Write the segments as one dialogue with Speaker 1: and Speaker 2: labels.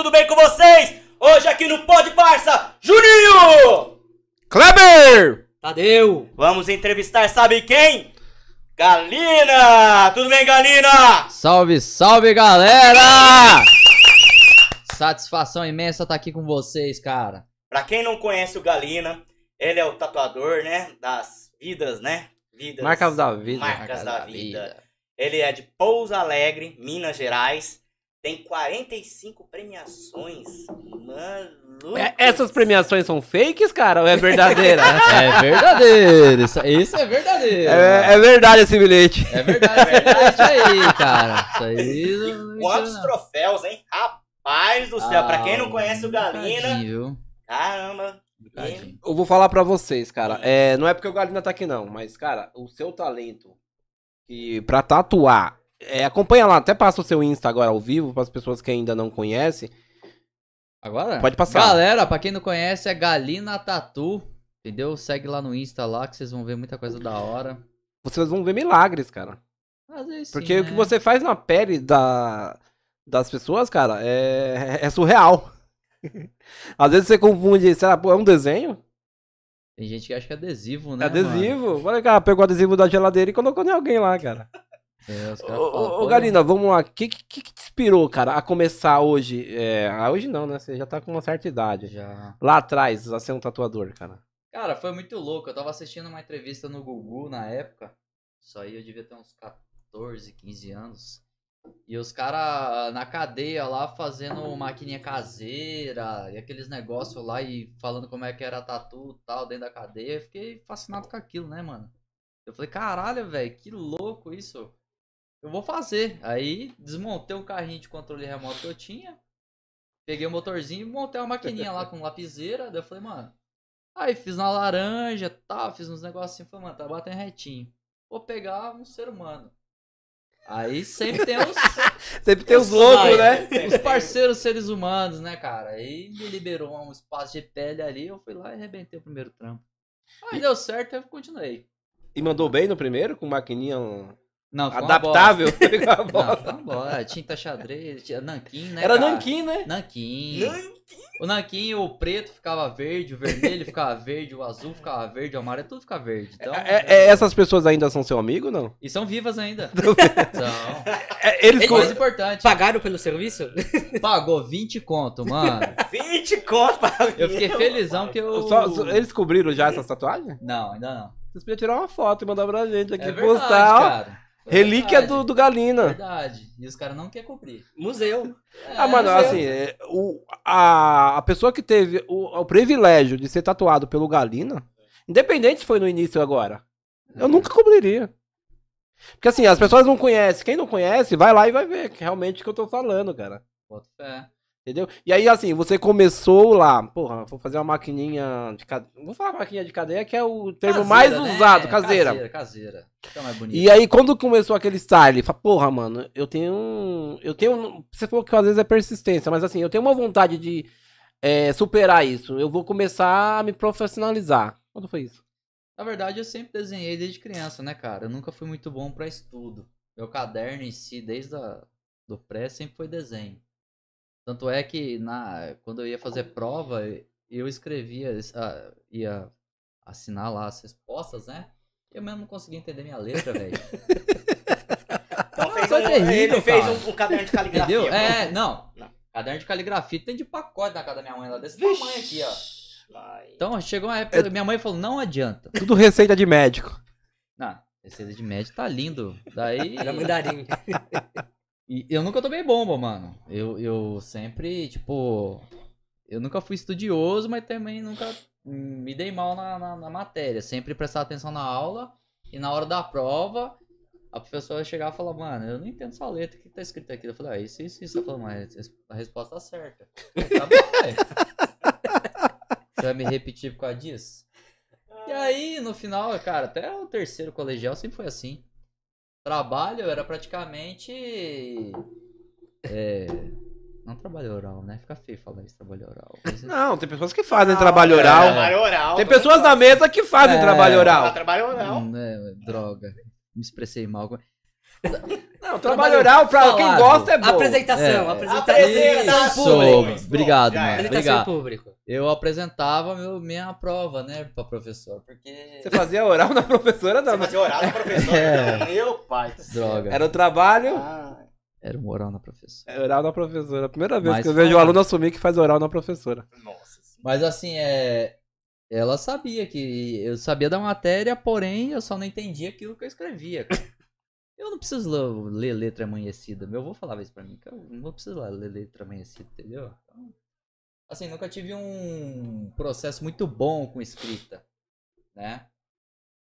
Speaker 1: tudo bem com vocês? Hoje aqui no Pod Parça, Juninho!
Speaker 2: Kleber!
Speaker 3: Tadeu!
Speaker 1: Vamos entrevistar, sabe quem? Galina! Tudo bem, Galina?
Speaker 3: Salve, salve, galera! Satisfação imensa estar aqui com vocês, cara.
Speaker 1: Pra quem não conhece o Galina, ele é o tatuador, né? Das vidas, né? Vidas.
Speaker 2: Marcas da vida.
Speaker 1: Marcas da vida. Ele é de Pouso Alegre, Minas Gerais. Tem 45 premiações. Mano.
Speaker 2: É, essas premiações são fakes, cara, ou é verdadeira?
Speaker 3: É verdadeiro, isso, isso é verdadeiro.
Speaker 2: é, é verdade esse bilhete.
Speaker 3: É verdade, é verdade aí, cara. Isso aí não-
Speaker 1: Quantos troféus, hein? Rapaz do céu. pra quem não
Speaker 3: Ah,
Speaker 1: conhece o Galina, caramba.
Speaker 3: Bocadinho.
Speaker 2: Eu vou falar pra vocês, cara. É, não é porque o Galina tá aqui, não, mas, cara, o seu talento e pra tatuar. É, acompanha lá, até passa o seu Insta agora ao vivo, para as pessoas que ainda não conhecem.
Speaker 3: Agora?
Speaker 2: Pode passar.
Speaker 3: Galera, pra quem não conhece, é Galina Tatu. Entendeu? Segue lá no Insta lá que vocês vão ver muita coisa da hora.
Speaker 2: Vocês vão ver milagres, cara.
Speaker 3: Às vezes sim,
Speaker 2: Porque o que
Speaker 3: né?
Speaker 2: você faz na pele da, das pessoas, cara, é, é surreal. Às vezes você confunde, sei lá, pô, é um desenho?
Speaker 3: Tem gente que acha que é adesivo, né?
Speaker 2: É adesivo. Olha, cara, pegou o adesivo da geladeira e colocou em alguém lá, cara.
Speaker 3: É,
Speaker 2: Ô, Galina, vamos lá. O que, que, que te inspirou, cara, a começar hoje? É, ah, hoje não, né? Você já tá com uma certa idade.
Speaker 3: Já.
Speaker 2: Lá atrás, a ser um tatuador, cara.
Speaker 3: Cara, foi muito louco. Eu tava assistindo uma entrevista no Gugu na época. Isso aí eu devia ter uns 14, 15 anos. E os caras na cadeia lá fazendo maquininha caseira e aqueles negócios lá e falando como é que era tatu e tal dentro da cadeia. Eu fiquei fascinado com aquilo, né, mano? Eu falei, caralho, velho, que louco isso. Eu vou fazer. Aí desmontei o carrinho de controle remoto que eu tinha. Peguei o motorzinho e montei uma maquininha lá com lapiseira. Daí eu falei, mano. Aí fiz na laranja, tá, fiz uns negocinhos, falei, mano, tá batendo retinho. Vou pegar um ser humano. Aí sempre tem os,
Speaker 2: Sempre tem os loucos, né?
Speaker 3: os parceiros seres humanos, né, cara? Aí me liberou um espaço de pele ali, eu fui lá e arrebentei o primeiro trampo. Aí deu certo, eu continuei.
Speaker 2: E mandou bem no primeiro, com maquininha
Speaker 3: Não, foi uma
Speaker 2: adaptável.
Speaker 3: bosta. Não, foi uma bosta. Tinta xadrez, tinha nanquim, né,
Speaker 2: Era
Speaker 3: cara?
Speaker 2: nanquim, né?
Speaker 3: Nanquim. O nanquim, o preto ficava verde, o vermelho ficava verde, o azul ficava verde, o amarelo, tudo ficava verde. Então,
Speaker 2: É- é- essas pessoas ainda são seu amigo, não?
Speaker 3: E são vivas ainda. São.
Speaker 2: É, eles
Speaker 3: O
Speaker 2: com-
Speaker 3: mais importante,
Speaker 4: Pagaram pelo serviço?
Speaker 3: pagou 20 conto, mano.
Speaker 1: 20 contos pra
Speaker 3: Eu fiquei felizão que eu.
Speaker 2: só- só- eles cobriram já essas tatuagens?
Speaker 3: Não, ainda não.
Speaker 2: Vocês podiam tirar uma foto e mandar pra gente aqui,
Speaker 3: É verdade,
Speaker 2: postar.
Speaker 3: cara. É
Speaker 2: Relíquia do, do Galina.
Speaker 3: Verdade. E os caras não querem cobrir.
Speaker 4: Museu.
Speaker 2: Ah, mano,
Speaker 3: É,
Speaker 2: assim, é, o, a, a pessoa que teve o, o privilégio de ser tatuado pelo Galina, independente se foi no início ou agora, eu nunca cobriria. Porque assim, as pessoas não conhecem. Quem não conhece, vai lá e vai ver que realmente o que eu tô falando, cara.
Speaker 3: Bota fé.
Speaker 2: Entendeu? E aí, assim, você começou lá, porra, vou fazer uma maquininha de cadeia. Vou falar maquininha de cadeia, que é o termo
Speaker 3: Caseira,
Speaker 2: mais
Speaker 3: né?
Speaker 2: usado, caseira.
Speaker 3: Caseira, caseira. Fica mais bonito.
Speaker 2: E aí, quando começou aquele style, fala, porra, mano, eu tenho. Eu tenho. Você falou que às vezes é persistência, mas assim, eu tenho uma vontade de é, superar isso. Eu vou começar a me profissionalizar. Quando foi isso?
Speaker 3: Na verdade, eu sempre desenhei desde criança, né, cara? Eu nunca fui muito bom pra estudo. Meu caderno em si, desde a, do pré, sempre foi desenho. Tanto é que na, quando eu ia fazer prova, eu escrevia, ah, ia assinar lá as respostas, né? Eu mesmo não conseguia entender minha letra, velho.
Speaker 1: Então fez
Speaker 3: é
Speaker 1: um,
Speaker 3: terrível,
Speaker 1: ele fez um, um caderno de caligrafia.
Speaker 3: Entendeu? É, não.
Speaker 1: Não.
Speaker 3: Caderno de caligrafia tem de pacote na casa da minha mãe lá, desse tamanho aqui, ó.
Speaker 1: Vai.
Speaker 3: Então chegou uma época, minha mãe falou, não adianta.
Speaker 2: Tudo receita de médico.
Speaker 3: Não, receita de médio tá lindo. Daí.
Speaker 4: Era mandarim.
Speaker 3: E eu nunca tomei bomba, mano. Eu, eu sempre, tipo. Eu nunca fui estudioso, mas também nunca me dei mal na, na, na matéria. Sempre prestar atenção na aula. E na hora da prova, a professora chegava e falava, mano, eu não entendo essa letra, o que tá escrito aqui? Eu falei, ah, isso, isso, isso. Ela falou, mas a resposta tá certa. Falei, Tá bom, velho. Você vai me repetir por causa disso? E aí, no final, cara, até o terceiro colegial sempre foi assim. Trabalho era praticamente. É. Não trabalho oral, né? Fica feio falar isso, trabalho oral. Mas,
Speaker 2: Não, tem pessoas que fazem trabalho
Speaker 1: é,
Speaker 2: oral.
Speaker 1: Trabalho oral.
Speaker 2: Tem pessoas na mesa que fazem
Speaker 3: É.
Speaker 2: trabalho oral.
Speaker 1: Trabalho oral.
Speaker 3: Hum, é, droga. Me expressei mal.
Speaker 2: Não, trabalho oral, pra quem
Speaker 4: falado.
Speaker 2: gosta, é bom.
Speaker 4: Apresentação,
Speaker 3: É.
Speaker 4: apresentação.
Speaker 1: Apresentação
Speaker 3: Isso,
Speaker 1: público.
Speaker 3: obrigado,
Speaker 1: Já
Speaker 3: mano.
Speaker 1: era.
Speaker 3: Obrigado.
Speaker 4: público.
Speaker 3: Eu apresentava meu, minha prova, né, pra professor, porque...
Speaker 2: Você fazia oral na professora, não.
Speaker 1: Você fazia oral no professor.
Speaker 3: É.
Speaker 1: Não, Meu pai.
Speaker 3: Droga.
Speaker 2: Era o trabalho,
Speaker 1: Ah,
Speaker 3: Era um oral na professora.
Speaker 2: é oral na professora. A primeira vez
Speaker 3: Mas
Speaker 2: que eu vejo o
Speaker 3: fala.
Speaker 2: aluno assumir que faz oral na professora.
Speaker 1: nossa senhora.
Speaker 3: Mas assim, é... Ela sabia que eu sabia da matéria, porém eu só não entendia aquilo que eu escrevia. cara. Eu não preciso le- ler letra amanhecida. Meu avô falava isso pra mim, que eu não preciso ler letra amanhecida, entendeu? Então, assim, nunca tive um processo muito bom com escrita, né?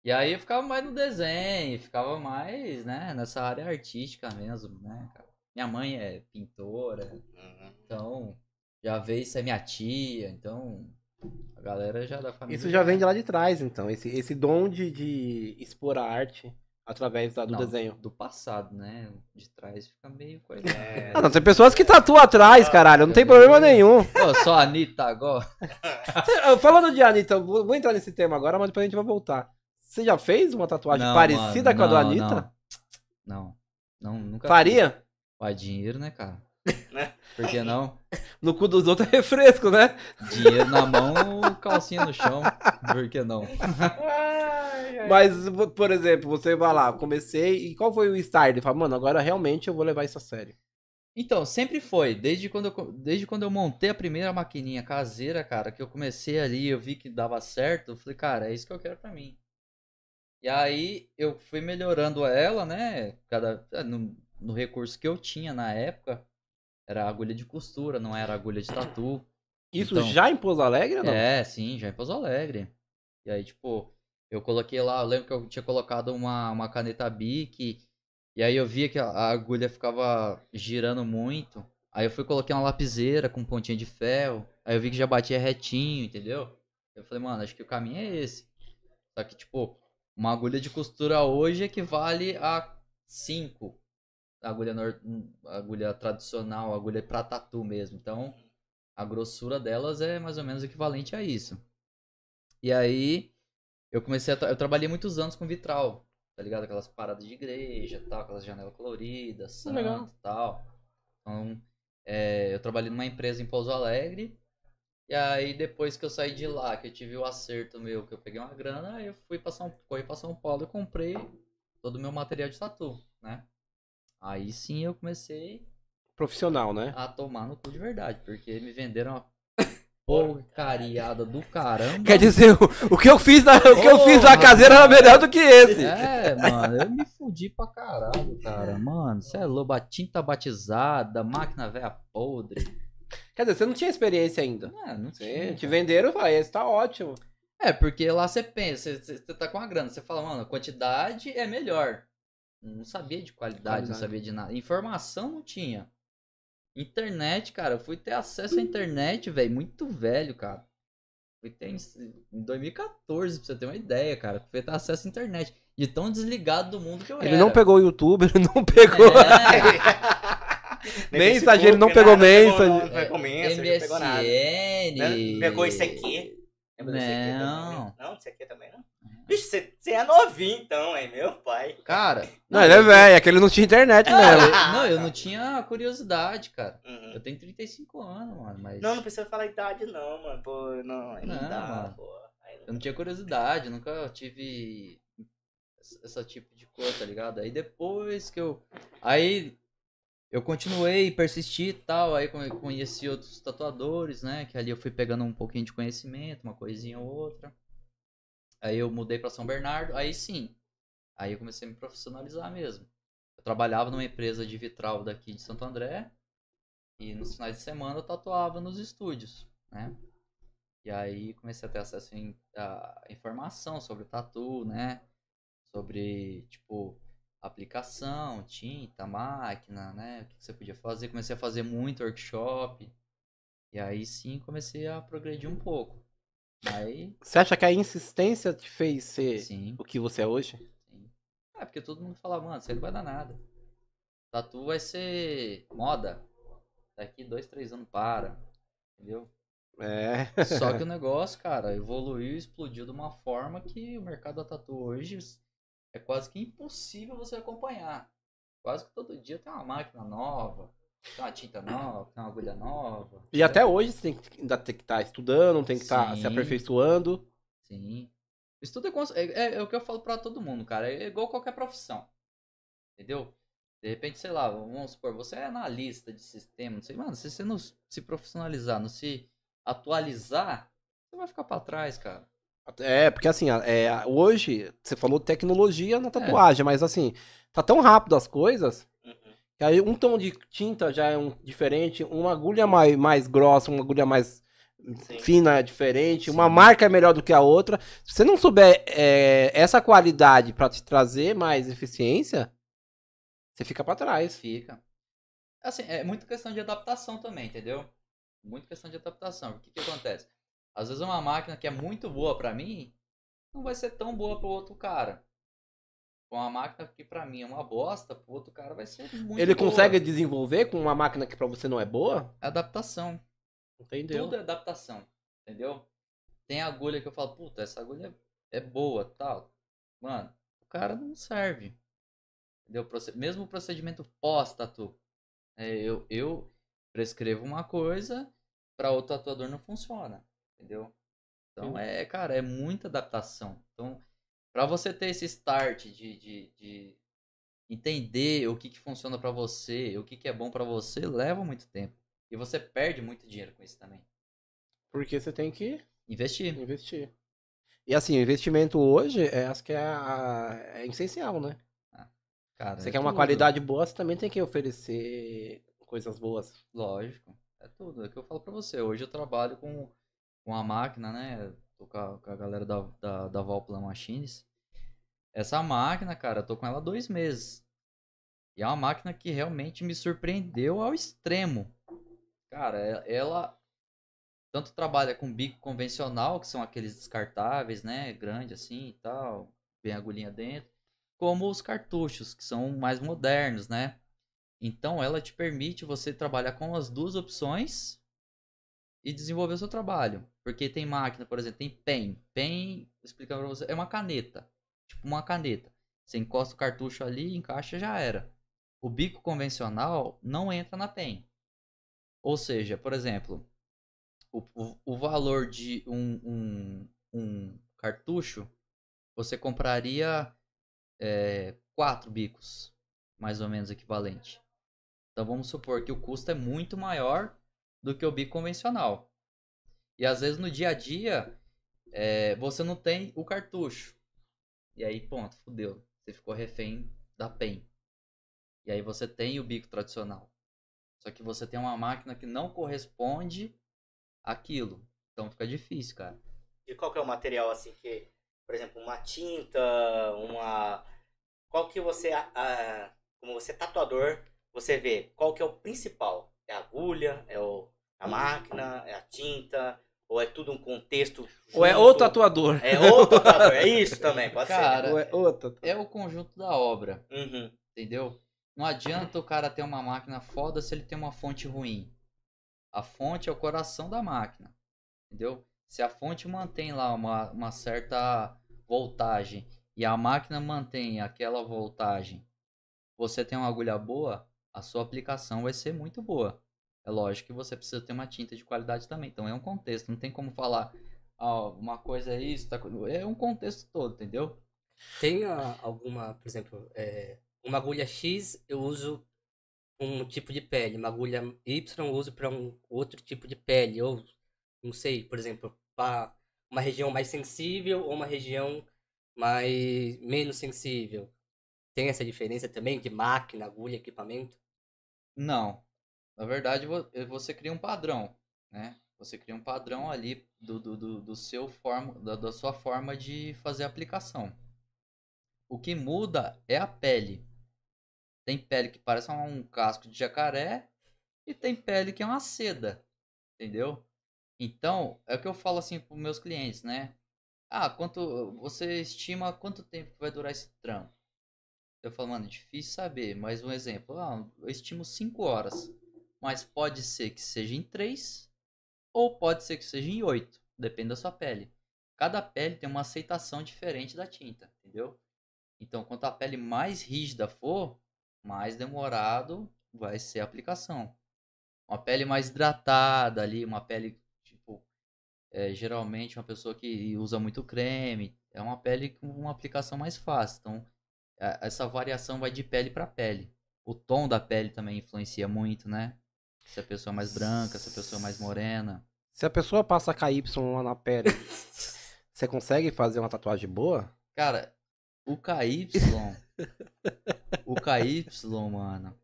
Speaker 3: E aí eu ficava mais no desenho, ficava mais, né, nessa área artística mesmo, né, cara? Minha mãe é pintora,
Speaker 1: Uhum.
Speaker 3: então já veio isso é minha tia, então a galera já da família.
Speaker 2: Isso já vem de lá de trás, então. Esse, esse dom de, de expor a arte através da- do
Speaker 3: Não,
Speaker 2: desenho.
Speaker 3: Do passado, né? De trás fica meio coisa.
Speaker 1: É,
Speaker 2: Ah, não, tem pessoas que tatuam atrás, caralho. Não tem problema nenhum.
Speaker 3: Pô, só a Anitta agora.
Speaker 2: Falando de Anitta, eu vou, vou entrar nesse tema agora, mas depois a gente vai voltar. Você já fez uma tatuagem
Speaker 3: Não,
Speaker 2: parecida
Speaker 3: mano,
Speaker 2: com a do Anitta?
Speaker 3: Não. Não, não nunca.
Speaker 2: Faria?
Speaker 3: Vai dinheiro, né, cara?
Speaker 1: Né?
Speaker 3: Por que não?
Speaker 2: No cu dos outros é refresco, né?
Speaker 3: Dinheiro na mão, calcinha no chão. Por que não?
Speaker 2: Mas, por exemplo, você vai lá, comecei, e qual foi o start? Ele fala, mano, agora realmente eu vou levar isso a sério.
Speaker 3: Então, sempre foi. Desde quando, eu, desde quando eu montei a primeira maquininha caseira, cara, que eu comecei ali, eu vi que dava certo, eu falei, cara, é isso que eu quero pra mim. E aí eu fui melhorando ela, né? Cada, eh, no, no recurso que eu tinha na época, era agulha de costura, não era agulha de tatu.
Speaker 2: Isso
Speaker 3: Então-
Speaker 2: já em Pouso Alegre não?
Speaker 3: É, sim, já em Pouso Alegre. E aí, tipo, eu coloquei lá, eu lembro que eu tinha colocado uma, uma caneta Bic, e aí eu via que a, a agulha ficava girando muito. Aí eu fui coloquei uma lapiseira com pontinha de ferro, aí eu vi que já batia retinho, entendeu? Eu falei, mano, acho que o caminho é esse. Só que, tipo, uma agulha de costura hoje equivale a 5. Agulha, nor- agulha tradicional, agulha pra tatu mesmo. Então, a grossura delas é mais ou menos equivalente a isso. E aí, eu comecei a. tra- Eu trabalhei muitos anos com vitral, tá ligado? Aquelas paradas de igreja tal, aquelas janelas coloridas, santo
Speaker 2: Legal.
Speaker 3: e tal. Então, é, eu trabalhei numa empresa em Pouso Alegre. E aí, depois que eu saí de lá, que eu tive o acerto meu, que eu peguei uma grana, aí eu fui pra São, corri pra São Paulo e comprei todo o meu material de tatu, né? Aí sim eu comecei
Speaker 2: Profissional, né?
Speaker 3: a tomar no cu de verdade, porque me venderam uma porcariada do caramba.
Speaker 2: Quer dizer, o, o que eu fiz na, o que eu fiz na caseira era melhor do que esse.
Speaker 3: É, mano, eu me fudi pra caralho, cara. Mano, você é loba, tinta batizada, máquina velha podre.
Speaker 2: Quer dizer, você não tinha experiência ainda.
Speaker 3: É, não tinha.
Speaker 2: te venderam falei, esse tá ótimo.
Speaker 3: É, porque lá você pensa, você, você tá com a grana, você fala, mano, a quantidade é melhor. Não sabia de qualidade, não
Speaker 2: Qualidade.
Speaker 3: sabia de nada. Informação não tinha. Internet, cara, eu fui ter acesso à internet, velho, muito velho, cara. Fui ter em em 2014, pra você ter uma ideia, cara. Fui ter acesso à internet. De tão desligado do mundo que eu
Speaker 2: Ele
Speaker 3: era.
Speaker 2: não pegou o YouTube, ele não pegou.
Speaker 3: É,
Speaker 2: Mensagem, ele não pegou mensagem.
Speaker 1: Não pegou mensagem, não pegou nada.
Speaker 3: MSN.
Speaker 1: Né? Pegou isso aqui. Lembra desse aqui
Speaker 3: Não.
Speaker 1: também? Não, isso aqui também não. Bicho, você, é novinho então, hein, meu pai.
Speaker 3: Cara.
Speaker 2: Não, ele é velho, é que ele não tinha internet
Speaker 3: Não,
Speaker 2: mesmo.
Speaker 3: eu, não, eu não tinha curiosidade, cara.
Speaker 1: Uhum.
Speaker 3: Eu tenho 35 anos, mano, mas.
Speaker 1: Não, não precisa falar idade não, mano. Pô, não, aí não,
Speaker 3: Não,
Speaker 1: dá,
Speaker 3: mano.
Speaker 1: pô. Aí não
Speaker 3: Eu não tinha curiosidade, nunca tive esse esse tipo de coisa, tá ligado? Aí depois que eu. Aí eu continuei, persisti e tal, aí con- conheci outros tatuadores, né? Que ali eu fui pegando um pouquinho de conhecimento, uma coisinha ou outra. Aí eu mudei pra São Bernardo, aí sim. Aí eu comecei a me profissionalizar mesmo. Eu trabalhava numa empresa de vitral daqui de Santo André. E nos finais de semana eu tatuava nos estúdios, né? E aí comecei a ter acesso a informação sobre tatu, né? Sobre, tipo, aplicação, tinta, máquina, né? O que você podia fazer. Comecei a fazer muito workshop. E aí sim comecei a progredir um pouco. Aí,
Speaker 2: Você acha que a insistência te fez ser
Speaker 3: sim,
Speaker 2: o que você é hoje?
Speaker 3: sim. É, porque todo mundo fala, mano, isso aí não vai dar nada. Tatu vai ser moda. Daqui dois, três anos para. Entendeu?
Speaker 2: É.
Speaker 3: Só que o negócio, cara, evoluiu e explodiu de uma forma que o mercado da tatu hoje é quase que impossível você acompanhar. Quase que todo dia tem uma máquina nova, uma tinta nova, tem uma agulha nova.
Speaker 2: E até hoje você tem que, ainda tem que estar estudando, tem que estar se
Speaker 3: Sim.
Speaker 2: aperfeiçoando.
Speaker 3: Sim. Isso tudo é, é, é- é o que eu falo pra todo mundo, cara. É igual qualquer profissão. Entendeu? De repente, sei lá, vamos supor, você é analista de sistema, não sei, mano, se você não se profissionalizar, não se atualizar, você vai ficar pra trás, cara.
Speaker 2: É, porque assim, é, hoje, você falou tecnologia
Speaker 3: É.
Speaker 2: na tatuagem, mas assim, tá tão rápido as coisas, Aí um tom de tinta já é um diferente, uma agulha mais, mais grossa, uma agulha mais
Speaker 1: Sim.
Speaker 2: fina é diferente, uma
Speaker 3: Sim.
Speaker 2: marca é melhor do que a outra. Se você não souber é, essa qualidade pra te trazer mais eficiência, você fica pra trás.
Speaker 3: Fica. Assim, é muito questão de adaptação também, entendeu? Muito questão de adaptação. O que que acontece? Às vezes uma máquina que é muito boa pra mim, não vai ser tão boa pro outro cara. Uma máquina que pra mim é uma bosta, pro outro cara vai ser muito
Speaker 2: Ele
Speaker 3: boa.
Speaker 2: consegue desenvolver com uma máquina que pra você não é boa?
Speaker 3: Adaptação.
Speaker 2: Entendeu?
Speaker 3: Tudo é adaptação, entendeu? Tem agulha que eu falo, puta, essa agulha é boa, tal. Mano, o cara não serve. Entendeu? Mesmo o procedimento pós-tatu. É, eu, eu prescrevo uma coisa, para outro tatuador não funciona, entendeu? Então, é, cara, é muita adaptação. Então, para você ter esse start de, de, de entender o que, que funciona para você, o que, que é bom para você, leva muito tempo. E você perde muito dinheiro com isso também.
Speaker 2: Porque você tem que
Speaker 3: Investir.
Speaker 2: investir. E assim, o investimento hoje, é, acho que é, a- é essencial, né?
Speaker 3: Cara,
Speaker 2: Você
Speaker 3: é
Speaker 2: quer uma
Speaker 3: tudo.
Speaker 2: qualidade boa, você também tem que oferecer coisas boas.
Speaker 3: Lógico. É tudo. É o que eu falo pra você. Hoje eu trabalho com, com a máquina, né? Tô com a, com a galera da, da, da Valplan Machines. Essa máquina, cara, tô com ela há dois meses. E é uma máquina que realmente me surpreendeu ao extremo. Cara, e- ela tanto trabalha com bico convencional, que são aqueles descartáveis, né? Grande assim e tal. Bem agulhinha dentro. Como os cartuchos, que são mais modernos, né? Então ela te permite você trabalhar com as duas opções e desenvolver o seu trabalho. Porque tem máquina, por exemplo, tem pen. Pen, explicando pra você, é uma caneta. Tipo uma caneta. Você encosta o cartucho ali, encaixa já era. O bico convencional não entra na pen. Ou seja, por exemplo, o, o, o valor de um, um, um cartucho, você compraria é, quatro bicos, mais ou menos equivalente. Então vamos supor que o custo é muito maior do que o bico convencional. E às vezes no dia a dia é, você não tem o cartucho. E aí, ponto, fudeu. Você ficou refém da PEN. E aí você tem o bico tradicional. Só que você tem uma máquina que não corresponde àquilo. Então fica difícil, cara.
Speaker 1: E qual que é o material assim que, por exemplo, uma tinta, uma. Qual que você, como você é tatuador, você vê qual que é o principal? É a agulha, é o, a máquina, é a tinta, ou é tudo um contexto?
Speaker 2: Ou é
Speaker 1: junto?
Speaker 2: o tatuador.
Speaker 1: É o tatuador, é isso também, pode
Speaker 3: Cara,
Speaker 2: Ou é o tatuador.
Speaker 3: É o conjunto da obra.
Speaker 1: ser. Uhum.
Speaker 3: Entendeu? Não adianta o cara ter uma máquina foda se ele tem uma fonte ruim. A fonte é o coração da máquina. Entendeu? Se a fonte mantém lá uma, uma certa voltagem e a máquina mantém aquela voltagem, você tem uma agulha boa, a sua aplicação vai ser muito boa. É lógico que você precisa ter uma tinta de qualidade também. Então é um contexto. Não tem como falar, ah, uma coisa é isso, tá... é um contexto todo, entendeu?
Speaker 4: Tem ah, alguma, por exemplo, é, uma agulha X eu uso um tipo de pele, uma agulha Y eu uso para um outro tipo de pele, ou não sei, por exemplo, para uma região mais sensível ou uma região mais menos sensível. Tem essa diferença também de máquina, agulha, equipamento?
Speaker 3: Não. Na verdade, eh, você cria um padrão, né? Você cria um padrão ali do, do, do, do seu forma, da, da sua forma de fazer a aplicação. O que muda é a pele. Tem pele que parece um casco de jacaré e tem pele que é uma seda, entendeu? Então, é o que eu falo assim para meus clientes, né? Ah, quanto você estima quanto tempo vai durar esse trampo? Eu falo, mano, difícil saber, mas um exemplo, ah, eu estimo 5 horas, mas pode ser que seja em 3 ou pode ser que seja em 8, depende da sua pele. Cada pele tem uma aceitação diferente da tinta, entendeu? Então, quanto a pele mais rígida for, mais demorado vai ser a aplicação. Uma pele mais hidratada ali, uma pele, tipo, é, geralmente uma pessoa que usa muito creme, é uma pele com uma aplicação mais fácil. Então, a- essa variação vai de pele para pele. O tom da pele também influencia muito, né? Se a pessoa é mais branca, se a pessoa é mais morena.
Speaker 2: Se a pessoa passa KY lá na pele, você consegue fazer uma tatuagem boa?
Speaker 3: Cara, o KY. o KY, mano.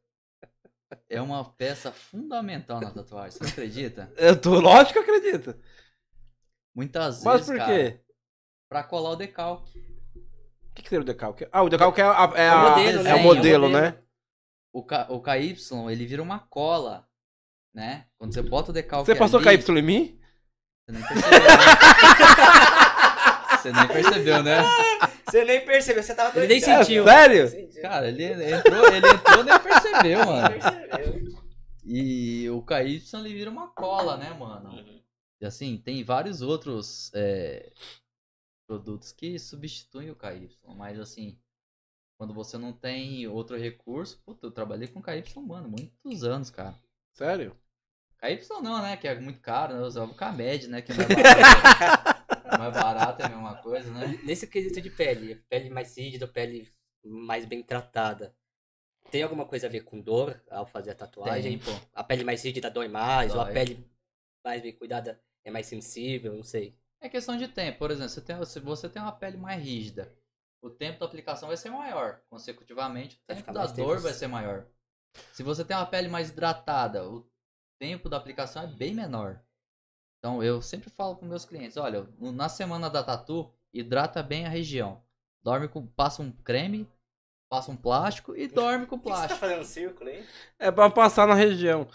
Speaker 3: É uma peça fundamental na tatuagem, você não acredita?
Speaker 2: Eu tô, lógico que acredito.
Speaker 3: Muitas
Speaker 2: Mas
Speaker 3: vezes,
Speaker 2: por
Speaker 3: cara,
Speaker 2: quê?
Speaker 3: pra colar o decalque.
Speaker 2: O que, que seria o decalque? Ah, o decalque é, a, é,
Speaker 4: É o
Speaker 2: a-
Speaker 4: modelo,
Speaker 2: é
Speaker 3: né?
Speaker 2: o
Speaker 3: É o
Speaker 2: modelo,
Speaker 4: modelo.
Speaker 2: né?
Speaker 3: O, K, o KY, ele vira uma cola, né? Quando você bota o decalque
Speaker 2: Você passou
Speaker 3: ali,
Speaker 2: KY em mim?
Speaker 3: Você nem percebeu, né? Você nem percebeu, né?
Speaker 1: Você nem percebeu, você tava
Speaker 4: Ele nem sentiu.
Speaker 2: É, sério?
Speaker 1: Sentiu.
Speaker 3: Cara, ele entrou, ele entrou e nem percebeu, mano.
Speaker 1: Percebeu.
Speaker 3: E o KY, ele vira uma cola, né, mano? E assim, tem vários outros é, produtos que substituem o KY, mas assim, quando você não tem outro recurso, puta, eu trabalhei com KY, mano, muitos anos, cara.
Speaker 2: Sério?
Speaker 3: KY não, né, que é muito caro, né, eu usava o KMED, né, que é mais barato, mais barato é a mesma coisa, né.
Speaker 4: Nesse quesito de pele, pele mais rígida, pele mais bem tratada, tem alguma coisa a ver com dor ao fazer a tatuagem?
Speaker 3: Tem, pô.
Speaker 4: A pele mais rígida dói mais, ou a
Speaker 3: Dói.
Speaker 4: pele mais bem cuidada é mais sensível, não sei.
Speaker 3: É questão de tempo, por exemplo, você tem, se você tem uma pele mais rígida, o tempo da aplicação vai ser maior, consecutivamente o tempo da dor
Speaker 4: tempo.
Speaker 3: vai ser maior. Se você tem uma pele mais hidratada, o tempo da aplicação é bem menor. Então eu sempre falo com meus clientes, olha, na semana da tatu, hidrata bem a região. Dorme com, passa um creme, passa um plástico e dorme com
Speaker 1: que você tá
Speaker 3: plástico.
Speaker 1: fazendo círculo aí?
Speaker 2: É pra passar na região.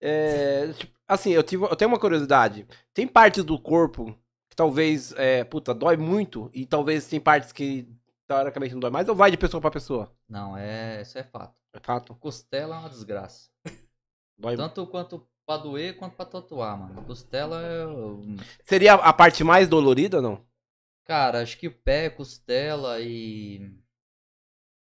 Speaker 2: É, tipo, assim, eu, tive, eu tenho uma curiosidade. Tem partes do corpo que talvez, é, puta, dói muito e talvez tem partes que teoricamente não dói mais ou vai de pessoa pra pessoa?
Speaker 3: Não, é, isso é fato.
Speaker 2: É fato.
Speaker 3: Costela é uma desgraça.
Speaker 2: Dói.
Speaker 3: Tanto quanto pra doer quanto pra tatuar, mano. Costela é.
Speaker 2: Seria a parte mais dolorida, não?
Speaker 3: Cara, acho que o pé, costela e.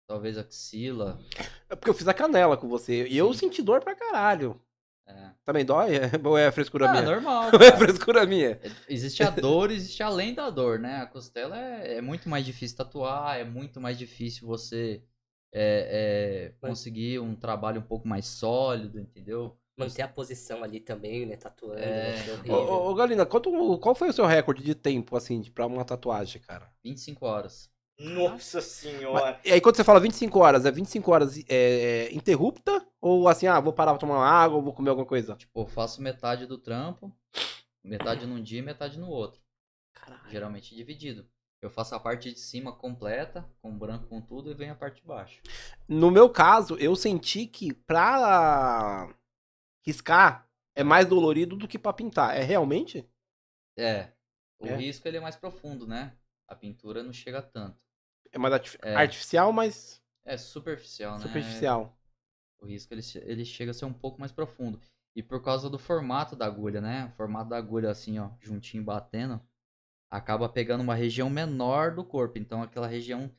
Speaker 3: Talvez axila.
Speaker 2: É porque eu fiz a canela com você e eu
Speaker 3: Sim.
Speaker 2: senti dor pra caralho.
Speaker 3: É,
Speaker 2: Também dói? É, ou é frescura
Speaker 3: ah,
Speaker 2: minha?
Speaker 3: normal.
Speaker 2: Ou é frescura minha?
Speaker 3: Existe a dor, existe além da dor, né? A costela é, é muito mais difícil tatuar, é muito mais difícil você é, é,
Speaker 4: Mas-
Speaker 3: conseguir um trabalho um pouco mais sólido, entendeu?
Speaker 4: Manter a posição ali também, né? Tatuando.
Speaker 3: É.
Speaker 2: Ô, ô, ô, Galina, quanto, qual foi o seu recorde de tempo, assim, pra uma tatuagem, cara?
Speaker 3: 25 horas.
Speaker 1: Nossa senhora.
Speaker 2: E aí, quando você fala 25 horas, é 25 horas é, interrupta? Ou assim, ah, vou parar pra tomar uma água, ou vou comer alguma coisa?
Speaker 3: Tipo, eu faço metade do trampo, metade num dia e metade no outro.
Speaker 2: Caralho.
Speaker 3: Geralmente dividido. Eu faço a parte de cima completa, com branco com tudo, e venho a parte de baixo.
Speaker 2: No meu caso, eu senti que pra riscar é mais dolorido do que pra pintar. É realmente?
Speaker 3: É. O
Speaker 2: É?
Speaker 3: risco ele é mais profundo, né? A pintura não chega tanto.
Speaker 2: É mais artif-
Speaker 3: É.
Speaker 2: artificial, mas
Speaker 3: É superficial, né?
Speaker 2: superficial.
Speaker 3: O risco ele, ele chega a ser um pouco mais profundo. E por causa do formato da agulha, né? O formato da agulha assim, ó, juntinho batendo, acaba pegando uma região menor do corpo. Então aquela região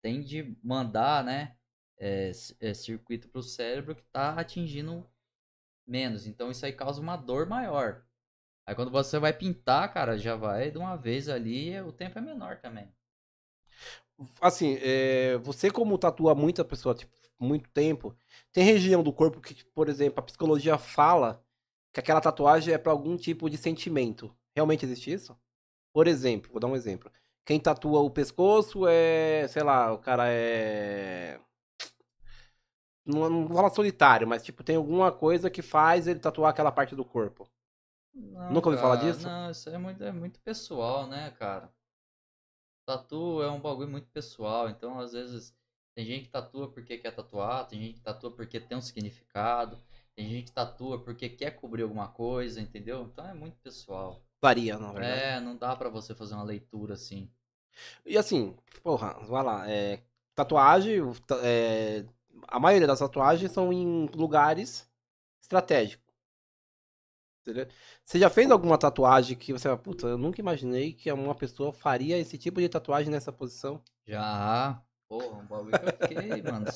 Speaker 3: tem de mandar, né? É, é, circuito pro cérebro que tá atingindo menos. Então isso aí causa uma dor maior. Aí quando você vai pintar, cara, já vai de uma vez ali, o tempo é menor também.
Speaker 2: Assim, é, você como tatua muita pessoa, tipo, muito tempo, tem região do corpo que, por exemplo, a psicologia fala que aquela tatuagem é pra algum tipo de sentimento. Realmente existe isso? Por exemplo, vou dar um exemplo. Quem tatua o pescoço é, sei lá, o cara é. Não, não vou falar solitário, mas tipo, tem alguma coisa que faz ele tatuar aquela parte do corpo.
Speaker 3: Não,
Speaker 2: Nunca falar
Speaker 3: cara,
Speaker 2: disso?
Speaker 3: Não, isso é muito, é muito pessoal, né, cara? Tatu é um bagulho muito pessoal, então às vezes tem gente que tatua porque quer tatuar, tem gente que tatua porque tem um significado, tem gente que tatua porque quer cobrir alguma coisa, entendeu? Então é muito pessoal.
Speaker 2: Varia, na verdade.
Speaker 3: É, não dá pra você fazer uma leitura assim.
Speaker 2: E assim, porra, vai lá, é, tatuagem, é, a maioria das tatuagens são em lugares estratégicos. Entendeu? Você já fez alguma tatuagem que você fala, puta, eu nunca imaginei que uma pessoa faria esse tipo de tatuagem nessa posição?
Speaker 3: Já, porra, um bagulho que eu fiquei, mano.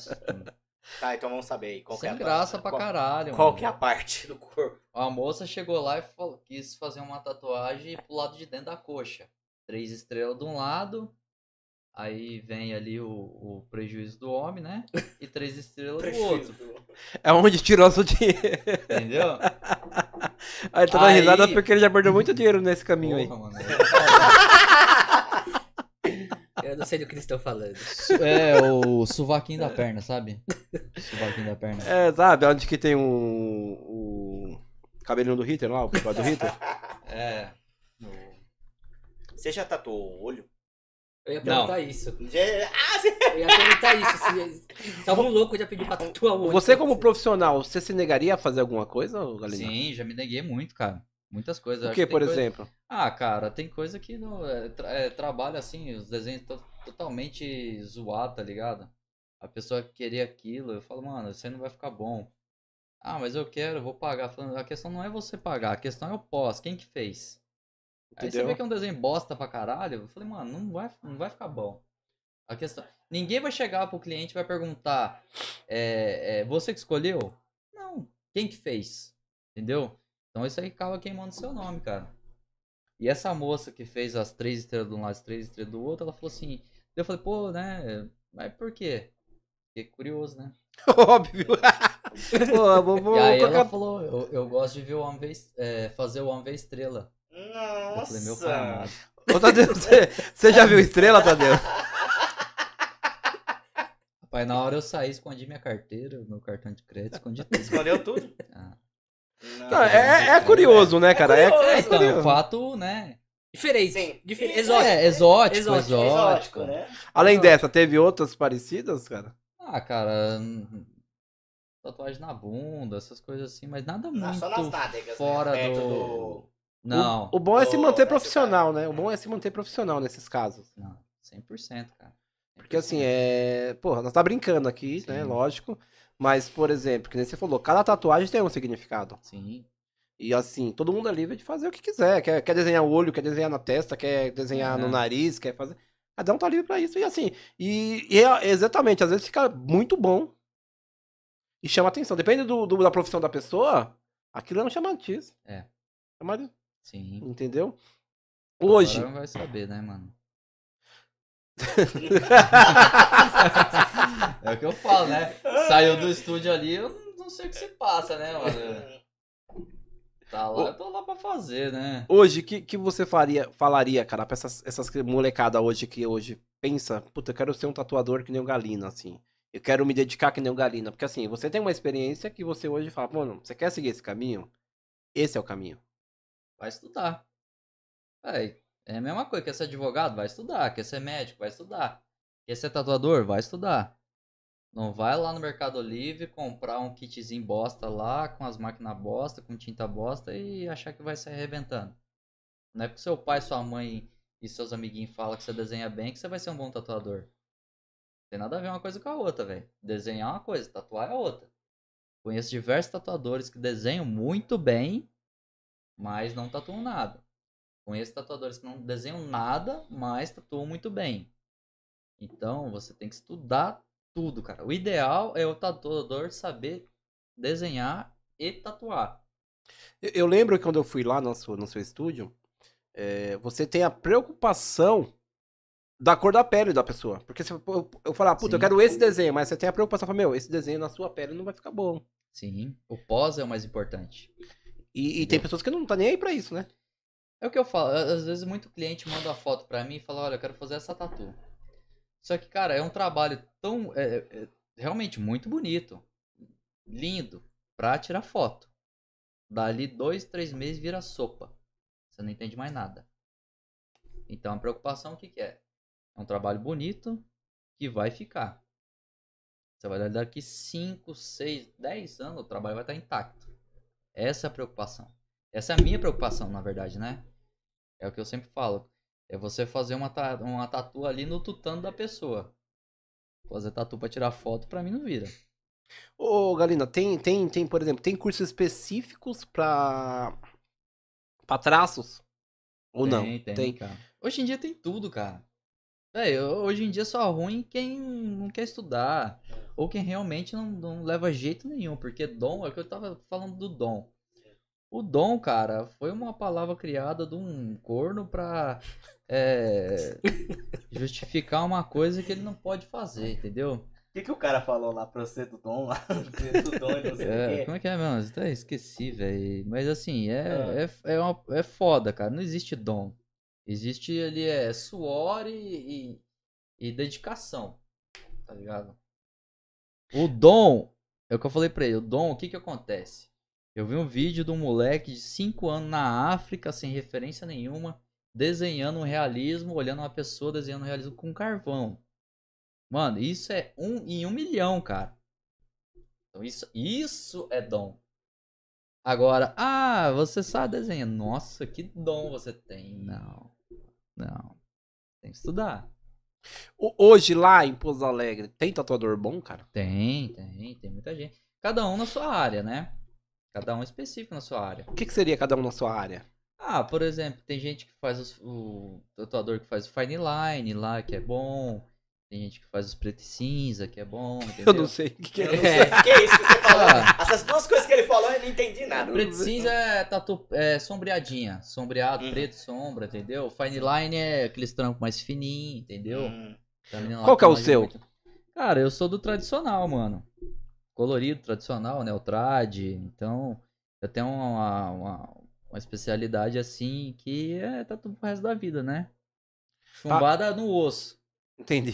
Speaker 1: Tá, então vamos saber aí. Qual que é
Speaker 3: Sem
Speaker 1: a
Speaker 3: graça pra
Speaker 1: qual,
Speaker 3: caralho.
Speaker 1: Qual
Speaker 3: mano.
Speaker 1: que é a parte do corpo?
Speaker 3: A moça chegou lá e falou, quis fazer uma tatuagem pro lado de dentro da coxa. Três estrelas de um lado, aí vem ali o, o prejuízo do homem, né? E três estrelas do outro,
Speaker 2: É onde tirou seu dinheiro.
Speaker 3: entendeu?
Speaker 2: Aí tá dando
Speaker 3: Aí-
Speaker 2: risada porque ele já perdeu muito dinheiro nesse caminho aí.
Speaker 3: Porra, mano.
Speaker 4: Eu não sei do que eles estão falando.
Speaker 3: É, o suvaquinho da perna, sabe? Suvaquinho da perna.
Speaker 2: É, sabe, onde que tem um, o cabelinho do Hitler lá, o do Hitler?
Speaker 3: É.
Speaker 1: Você já tatuou o olho?
Speaker 4: Eu ia
Speaker 3: Não.
Speaker 4: perguntar isso.
Speaker 1: Já- Ah, você...
Speaker 4: Eu ia perguntar isso. Se... Tava um louco já pediu pra tatuar o olho.
Speaker 2: Você como profissional, você se negaria a fazer alguma coisa, Galina?
Speaker 3: Sim, já me neguei muito, cara. Muitas coisas.
Speaker 2: O que, por
Speaker 3: coisa-
Speaker 2: exemplo?
Speaker 3: Ah, cara, tem coisa que não, é, tra- é, trabalha assim, os desenhos to- totalmente zoado, tá ligado? A pessoa queria aquilo, eu falo, mano, isso aí não vai ficar bom. Ah, mas eu quero, eu vou pagar. Falando, a questão não é você pagar, a questão é o pós, quem que fez? Aí você
Speaker 2: Entendeu?
Speaker 3: vê que é um desenho bosta pra caralho, eu falei, mano, não vai, não vai ficar bom. A questão. Ninguém vai chegar pro cliente e vai perguntar, é, é, você que escolheu? Não, quem que fez? Entendeu? Então isso aí acaba queimando seu nome, cara. E essa moça que fez as três estrelas de um lado e as três estrelas do outro, ela falou assim. Eu falei, pô, né? Mas por quê? Fiquei curioso, né?
Speaker 2: Óbvio. Pô, vou, vou
Speaker 3: e aí
Speaker 2: colocar-
Speaker 3: ela falou, eu, eu gosto de ver o homem ver, é, fazer o homem ver estrela. Eu falei, meu pai
Speaker 1: Nossa.
Speaker 3: amado.
Speaker 2: Ô, Tadeu, você, você já viu estrela, Tadeu?
Speaker 3: Rapaz, na hora eu saí, escondi minha carteira, meu cartão de crédito, escondi tudo.
Speaker 1: Escondeu tudo?
Speaker 3: Ah.
Speaker 2: Não, é, é curioso, né, cara? É,
Speaker 1: curioso.
Speaker 2: é
Speaker 3: Então, é
Speaker 2: curioso.
Speaker 3: um fato, né?
Speaker 4: Diferente.
Speaker 1: Sim.
Speaker 4: Diferente. Exótico.
Speaker 3: É, exótico,
Speaker 4: Exótico,
Speaker 3: exótico.
Speaker 1: né?
Speaker 2: Além dessa, teve outras parecidas, cara?
Speaker 3: Ah, cara. Tatuagem na bunda, essas coisas assim, mas nada muito
Speaker 1: só nas nádegas, né?
Speaker 3: fora
Speaker 1: Perto
Speaker 3: do...
Speaker 1: do-
Speaker 3: Não,
Speaker 2: O bom é se manter profissional, né? O bom é se manter profissional nesses casos.
Speaker 3: não, 100%, cara.
Speaker 2: Porque assim, é. Porra, nós tá brincando aqui,
Speaker 3: Sim.
Speaker 2: né? Lógico. Mas, por exemplo, que nem você falou, cada tatuagem tem um significado.
Speaker 3: Sim,
Speaker 2: E assim, todo mundo é livre de fazer o que quiser. Quer, quer desenhar o olho, quer desenhar na testa, quer desenhar
Speaker 3: É.
Speaker 2: no nariz, quer fazer. Cada um tá livre pra isso. E assim, e, e é- exatamente, às vezes fica muito bom. E chama atenção. Depende do, do- da profissão da pessoa, aquilo é um chamativo.
Speaker 3: É.
Speaker 2: Chama-
Speaker 3: sim.
Speaker 2: Entendeu? Hoje.
Speaker 3: Agora vai saber, né, mano? É o que eu falo, né? Saiu do estúdio ali, eu não- sei o que se passa, né, mano? Tá lá, eu tô lá pra fazer, né?
Speaker 2: Hoje, o que, que você faria, falaria, cara, pra essas, essas molecada hoje que hoje pensa, puta, eu quero ser um tatuador que nem o Galina, assim. Eu quero me dedicar que nem o Galina. Porque assim, você tem uma experiência que você hoje fala, mano, você quer seguir esse caminho? Esse é o caminho.
Speaker 3: Vai estudar. Véi, é a mesma coisa. Quer ser advogado? Vai estudar. Quer ser médico? Vai estudar. Quer ser tatuador? Vai estudar. Não vai lá no Mercado Livre comprar um kitzinho bosta lá, com as máquinas bosta, com tinta bosta e achar que vai sair arrebentando. Não é porque seu pai, sua mãe e seus amiguinhos falam que você desenha bem que você vai ser um bom tatuador. Tem nada a ver uma coisa com a outra, velho. Desenhar é uma coisa, tatuar é outra. Conheço diversos tatuadores que desenham muito bem, mas não tatuam nada. Conheço tatuadores que não desenham nada, mas tatuam muito bem. Então você tem que estudar tudo, cara. O ideal é o tatuador saber desenhar e tatuar.
Speaker 2: Eu, eu lembro que quando eu fui lá no seu, no seu estúdio, é, você tem a preocupação da cor da pele da pessoa. Porque se eu, eu, eu falar, puta, eu
Speaker 3: Sim.
Speaker 2: quero esse desenho, mas você tem a preocupação, fala, meu, esse desenho na sua pele não vai ficar bom.
Speaker 3: Sim, o pós é o mais importante.
Speaker 2: E, e tem pessoas que não tá nem aí pra isso, né?
Speaker 3: É o que eu falo. a- Às vezes muito cliente manda uma foto pra mim e fala, olha, eu quero fazer essa tatu. Só que, cara, é um trabalho tão. é- é- é realmente muito bonito. Lindo. Pra tirar foto. Dali dois, três meses vira sopa. Você não entende mais nada. Então a preocupação o que, que é? É um trabalho bonito que vai ficar. Você vai dar daqui 5, 6, 10 anos, o trabalho vai estar intacto. Essa é a preocupação. Essa é a minha preocupação, na verdade, né? É o que eu sempre falo. É você fazer uma, ta- uma tatu ali no tutano da pessoa. Fazer tatu pra tirar foto, pra mim não vira.
Speaker 2: Ô, Galina, tem, tem, tem, por exemplo, tem cursos específicos pra, pra traços? Ou não?
Speaker 3: Tem, tem, cara. Hoje em dia tem tudo, cara. Véi, hoje em dia só ruim quem não quer estudar. Ou quem realmente não, não leva jeito nenhum. Porque dom, é o que eu tava falando do dom. O dom, cara, foi uma palavra criada de um corno pra é, justificar uma coisa que ele não pode fazer, entendeu?
Speaker 1: O que, que o cara falou lá pra você do Dom lá? do Dom não sei
Speaker 3: É, como é que é mesmo? Até esqueci, velho. Mas assim, é,
Speaker 1: Ah.
Speaker 3: é, é, uma- é foda, cara. Não existe dom. Existe ali é suor e, e, e dedicação. Tá ligado? O dom, é o que eu falei pra ele. O dom, o que que acontece? Eu vi um vídeo de um moleque de 5 anos na África, sem referência nenhuma, desenhando um realismo, olhando uma pessoa desenhando um realismo com carvão. Mano, isso é um em um milhão, cara. Então isso, isso é dom. Agora, ah, você sabe desenhar. Nossa, que dom você tem. Não. Não. Tem que estudar.
Speaker 2: Hoje lá em Pouso Alegre, tem tatuador bom, cara?
Speaker 3: Tem, tem, tem muita gente. Cada um na sua área, né? Cada um específico na sua área.
Speaker 2: O que, que seria cada um na sua área?
Speaker 3: Ah, por exemplo, tem gente que faz os- o tatuador que faz o fine line lá, que é bom. Tem gente que faz os preto e cinza, que é bom,
Speaker 2: Eu
Speaker 3: entendeu?
Speaker 2: não sei o que, que
Speaker 1: Eu
Speaker 2: é.
Speaker 1: não sei o que é isso que você falou.
Speaker 3: Ah.
Speaker 1: Essas duas coisas que ele falou, eu não entendi nada.
Speaker 3: Preto e cinza é tatu é sombreadinha. Sombreado,
Speaker 1: Uhum.
Speaker 3: preto, sombra, entendeu? Fine line é aqueles trampos mais fininhos, entendeu?
Speaker 1: Hum.
Speaker 2: Qual que é o seu?
Speaker 3: muito. Cara, eu sou do tradicional, mano. Colorido, tradicional, Neotrad. Então, eu tenho uma, uma, uma especialidade assim que é tatu pro resto da vida, né? Chumbada no osso.
Speaker 2: Entendi.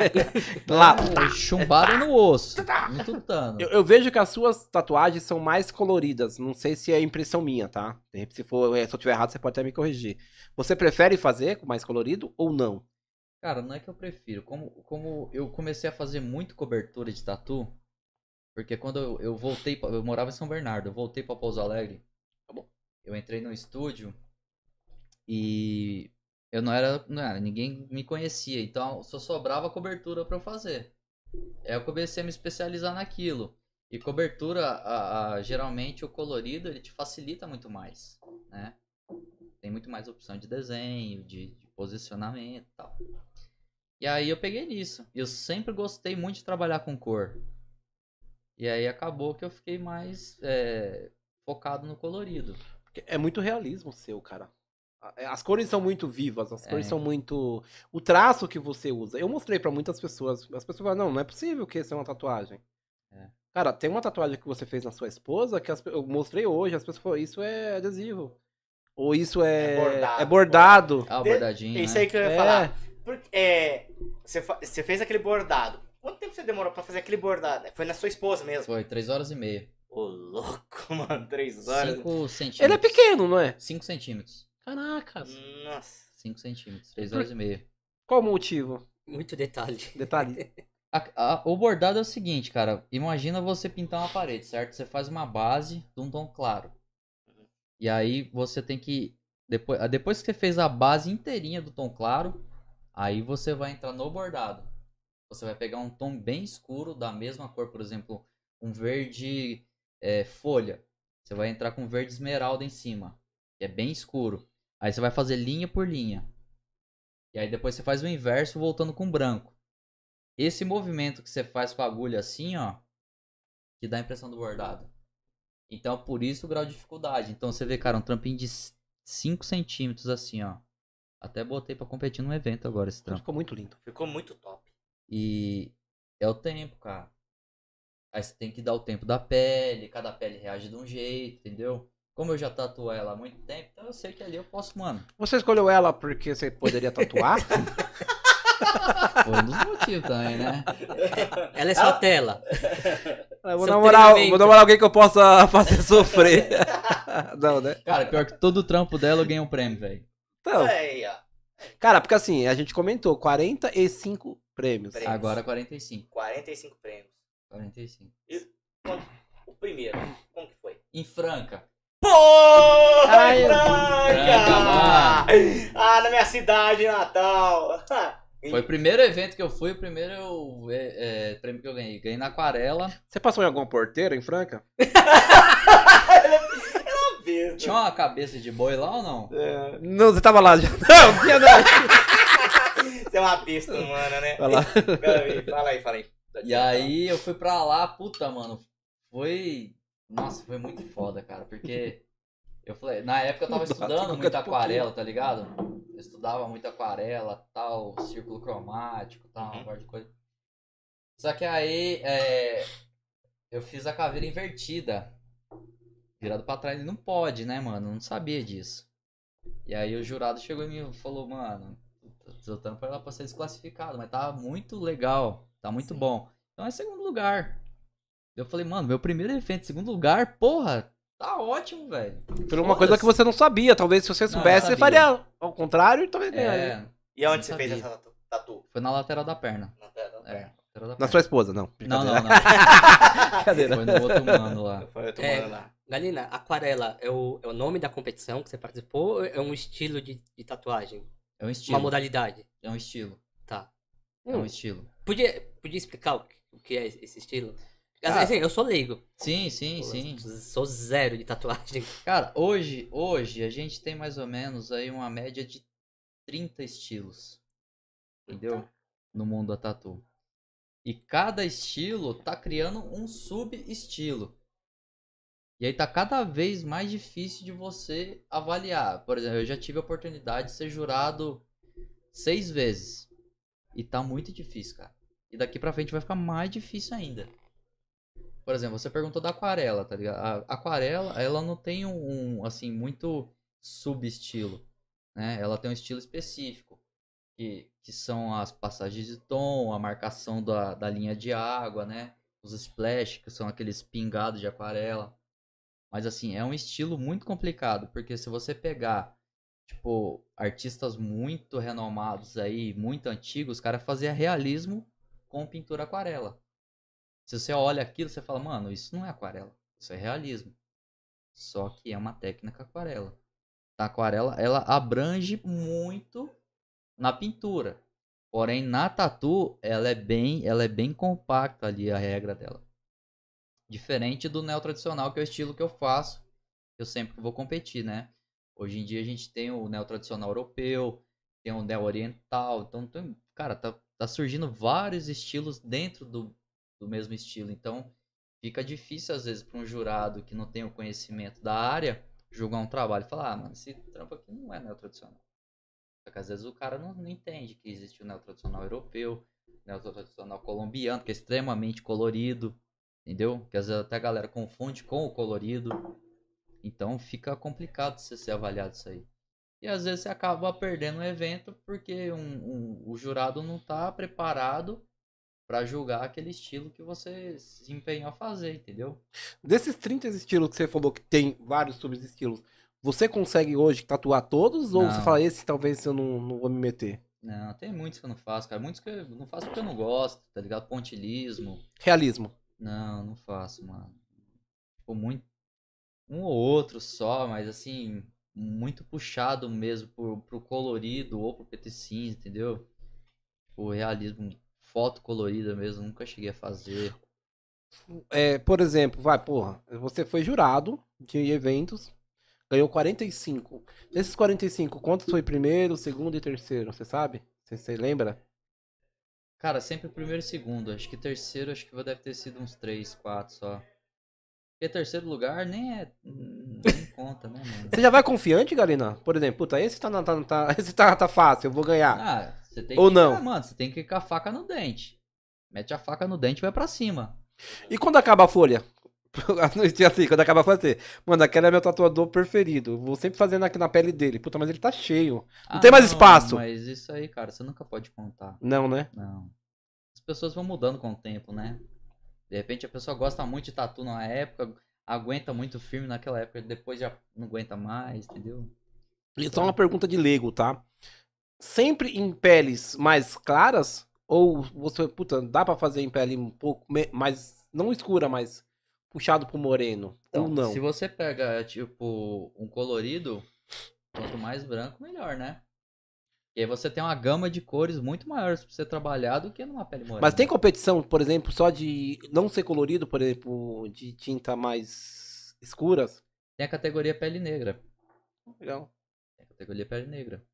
Speaker 2: lá,
Speaker 3: Então, chumbada no osso. Me tutano.
Speaker 2: eu, eu vejo que as suas tatuagens são mais coloridas. Não sei se é impressão minha, tá? Se, for, se eu tiver errado, você pode até me corrigir. Você prefere fazer com mais colorido ou não?
Speaker 3: Cara, não é que eu prefiro. Como, como eu comecei a fazer muito cobertura de tatu, porque quando eu, eu voltei, eu morava em São Bernardo, eu voltei pra Pouso Alegre, eu entrei no estúdio e eu não era, não era, ninguém me conhecia, então só sobrava cobertura pra eu fazer. Aí eu comecei a me especializar naquilo. E cobertura, a- a- geralmente o colorido, ele te facilita muito mais, né? Tem muito mais opção de desenho, de, de posicionamento e tal. E aí eu peguei nisso. Eu sempre gostei muito de trabalhar com cor. E aí acabou que eu fiquei mais é, focado no colorido.
Speaker 2: É muito realismo o seu, cara. A- As cores são muito vivas, as cores
Speaker 3: É.
Speaker 2: são muito. O traço que você usa. Eu mostrei pra muitas pessoas. As pessoas falam, não, não é possível que isso é uma tatuagem.
Speaker 3: É.
Speaker 2: Cara, tem uma tatuagem que você fez na sua esposa que as eu mostrei hoje, as pessoas falaram, isso é adesivo. Ou isso é.
Speaker 1: É bordado.
Speaker 2: É bordado.
Speaker 3: Ah, o
Speaker 1: De-
Speaker 3: bordadinho,
Speaker 1: Isso
Speaker 3: né?
Speaker 1: aí que eu ia
Speaker 2: É.
Speaker 1: falar. Porque, é, você, fa- você fez aquele bordado. Quanto tempo você demorou pra fazer aquele bordado? Foi na sua esposa mesmo?
Speaker 3: Foi 3 horas e meia.
Speaker 1: Ô, louco, mano. Três horas.
Speaker 3: 5 centímetros.
Speaker 2: Ele é pequeno, não é?
Speaker 3: 5 centímetros.
Speaker 2: Caraca.
Speaker 1: Nossa.
Speaker 3: 5 centímetros. 3 horas e meia.
Speaker 2: Qual o motivo?
Speaker 4: Muito detalhe.
Speaker 2: Detalhe.
Speaker 3: A- a- o bordado é o seguinte, cara. Imagina você pintar uma parede, certo? Você faz uma base de um tom claro. E aí você tem que. Depois, depois que você fez a base inteirinha do tom claro, aí você vai entrar no bordado. Você vai pegar um tom bem escuro da mesma cor, por exemplo, um verde é, folha. Você vai entrar com verde esmeralda em cima, que é bem escuro. Aí você vai fazer linha por linha. E aí depois você faz o inverso voltando com branco. Esse movimento que você faz com a agulha assim, ó, que dá a impressão do bordado. Então, por isso o grau de dificuldade. Então, você vê, cara, um trampinho de 5 centímetros assim, ó. Até botei pra competir num evento agora esse trampo.
Speaker 2: Ficou muito lindo.
Speaker 1: Ficou muito top.
Speaker 3: E é o tempo, cara. Aí você tem que dar o tempo da pele, cada pele reage de um jeito, entendeu? Como eu já tatuo ela há muito tempo, então eu sei que ali eu posso, mano.
Speaker 2: Você escolheu ela porque você poderia tatuar?
Speaker 3: Foi um dos motivos também, né?
Speaker 4: Ela é só tela.
Speaker 2: Eu vou
Speaker 4: Seu
Speaker 2: namorar,
Speaker 4: treinamento.
Speaker 2: vou namorar alguém que eu possa fazer sofrer. não, né?
Speaker 3: Cara, pior que todo trampo dela eu ganhei um prêmio, velho.
Speaker 2: Então,
Speaker 1: Aí, ó.
Speaker 2: Cara, porque assim, a gente comentou 45 prêmios.
Speaker 1: Prêmios.
Speaker 3: Agora 45.
Speaker 1: 45 prêmios.
Speaker 3: 45.
Speaker 1: O primeiro, como que foi?
Speaker 3: Em Franca.
Speaker 1: Pô!
Speaker 2: Ai,
Speaker 1: Franca!
Speaker 3: mano.
Speaker 1: Ah, na minha cidade, Natal.
Speaker 3: Foi o primeiro evento que eu fui, o primeiro é, é, prêmio que eu ganhei. Ganhei na aquarela.
Speaker 2: Você passou em alguma porteira em Franca?
Speaker 1: Mesmo.
Speaker 3: Tinha uma cabeça de boi lá ou não?
Speaker 2: Não, você tava lá já. Não, tinha não.
Speaker 1: Você é uma pista humana, né?
Speaker 2: Vai lá.
Speaker 1: Fala aí, fala aí.
Speaker 3: E aí eu fui pra lá, puta, mano. Foi. Nossa, foi muito foda, cara. Porque eu falei, na época eu tava estudando muito aquarela, tá ligado? Eu estudava muito aquarela, tal, círculo cromático, tal,
Speaker 1: Uhum.
Speaker 3: um monte de coisa. Só que aí é, eu fiz a caveira invertida. Virado pra trás. E não pode, né, mano? Eu não sabia disso. E aí o jurado chegou em mim e falou, mano, tô lutando pra ela pra ser desclassificado, mas tá muito legal, tá muito
Speaker 1: Sim.
Speaker 3: bom. Então é segundo lugar. Eu falei, mano, meu primeiro evento, segundo lugar, porra, tá ótimo, velho.
Speaker 2: Por uma coisa que você não sabia. Talvez se você soubesse, você faria ao contrário e talvez ganharia.
Speaker 3: É,
Speaker 1: E aonde você fez
Speaker 3: sabia.
Speaker 1: essa tatu-
Speaker 3: foi na lateral da perna.
Speaker 1: Na tela?
Speaker 3: É, lateral da
Speaker 2: Na sua esposa, não.
Speaker 3: Não, não, não. Foi no outro mano lá.
Speaker 1: Foi eu tô
Speaker 4: É.
Speaker 1: morando lá.
Speaker 4: Galina, aquarela é o, é o nome da competição que você participou ou é um estilo de, de tatuagem?
Speaker 3: É um
Speaker 4: Uma
Speaker 3: estilo.
Speaker 4: modalidade?
Speaker 3: É um estilo.
Speaker 4: Tá.
Speaker 3: É um estilo.
Speaker 4: Podia, podia explicar o que, o que é esse estilo?
Speaker 3: Ah.
Speaker 4: Assim, eu sou leigo.
Speaker 3: Sim, sim, sim.
Speaker 4: Sou zero de tatuagem.
Speaker 3: Cara, hoje, hoje a gente tem mais ou menos aí uma média de 30 estilos. Entendeu? No mundo da tatu. E cada estilo tá criando um sub-estilo. E aí tá cada vez mais difícil de você avaliar. Por exemplo, eu já tive a oportunidade de ser jurado seis vezes. E tá muito difícil, cara. E daqui pra frente vai ficar mais difícil ainda. Por exemplo, você perguntou da aquarela, tá ligado? A aquarela, ela não tem um, assim, muito subestilo, né? Ela tem um estilo específico, que, que são as passagens de tom, a marcação da, da linha de água, né? Os splash, que são aqueles pingados de aquarela. Mas, assim, é um estilo muito complicado, porque se você pegar, tipo, artistas muito renomados aí, muito antigos, os caras faziam realismo com pintura aquarela. Se você olha aquilo, você fala, mano, isso não é aquarela, isso é realismo. Só que é uma técnica aquarela. A aquarela, ela abrange muito na pintura. Porém, na tatu, ela é bem, ela é bem compacta ali a regra dela. Diferente do neo tradicional, que é o estilo que eu faço, eu sempre vou competir, né? Hoje em dia a gente tem o neo tradicional europeu, tem o neo oriental, então tem, cara, tá, tá surgindo vários estilos dentro do, do mesmo estilo. Então, fica difícil às vezes para um jurado que não tem o conhecimento da área julgar um trabalho e falar, ah, mano, esse trampo aqui não é neo tradicional. Só que às vezes o cara não, não entende que existe o neo tradicional europeu, o neo tradicional colombiano, que é extremamente colorido, entendeu? Que às vezes até a galera confunde com o colorido. Então fica complicado você ser avaliado isso aí. E às vezes você acaba perdendo o evento porque um, um- o jurado não tá preparado para julgar aquele estilo que você se empenhou a fazer, entendeu?
Speaker 2: Desses 30 estilos que você falou que tem vários subestilos, você consegue hoje tatuar todos? Ou
Speaker 3: Não.
Speaker 2: você fala, esse talvez eu não, não vou me meter?
Speaker 3: Não, tem muitos que eu não faço, cara. Muitos que eu não faço porque eu não gosto, tá ligado? Pontilismo.
Speaker 2: Realismo.
Speaker 3: Não, não faço, mano. Tipo, muito. Um ou outro só, mas assim, muito puxado mesmo pro, pro colorido ou pro PT cinza, entendeu? O realismo, foto colorida mesmo, nunca cheguei a fazer.
Speaker 2: É, por exemplo, vai, porra, você foi jurado de eventos, ganhou 45. Desses 45, quantos foi primeiro, segundo e terceiro? Você sabe? Você, lembra?
Speaker 3: Cara, sempre primeiro e segundo. Acho que terceiro, acho que deve ter sido uns três, quatro só. Porque terceiro lugar nem é. Nem conta, né, mano?
Speaker 2: Você já vai confiante, Galina? Por exemplo, puta, esse tá, tá, tá- esse tá, tá fácil, eu vou ganhar.
Speaker 3: Ah, você tem
Speaker 2: Ou
Speaker 3: que.
Speaker 2: não?
Speaker 3: Ah, mano, você tem que ir com a faca no dente. Mete a faca no dente e vai pra cima.
Speaker 2: E quando acaba a folha? assim, quando acaba você, mano, aquele é meu tatuador preferido. Vou sempre fazendo aqui na pele dele. Puta, mas ele tá cheio.
Speaker 3: Ah,
Speaker 2: tem mais espaço.
Speaker 3: Mas isso aí, cara, você nunca pode contar.
Speaker 2: Não, né?
Speaker 3: Não. As pessoas vão mudando com o tempo, né? De repente a pessoa gosta muito de tatu na época, aguenta muito firme naquela época, depois já não aguenta mais, entendeu?
Speaker 2: E só uma pergunta de leigo, tá? Sempre em peles mais claras? Ou você, puta, dá pra fazer em pele um pouco mais, não escura, mas puxado pro moreno? ou não?
Speaker 3: Então, Se você pega, tipo, um colorido, quanto mais branco, melhor, né? E aí você tem uma gama de cores muito maiores pra você trabalhar do que numa pele morena.
Speaker 2: Mas tem competição, por exemplo, só de não ser colorido, por exemplo, de tinta mais escuras?
Speaker 3: Tem a categoria pele negra.
Speaker 2: Legal.
Speaker 3: Tem a categoria pele negra.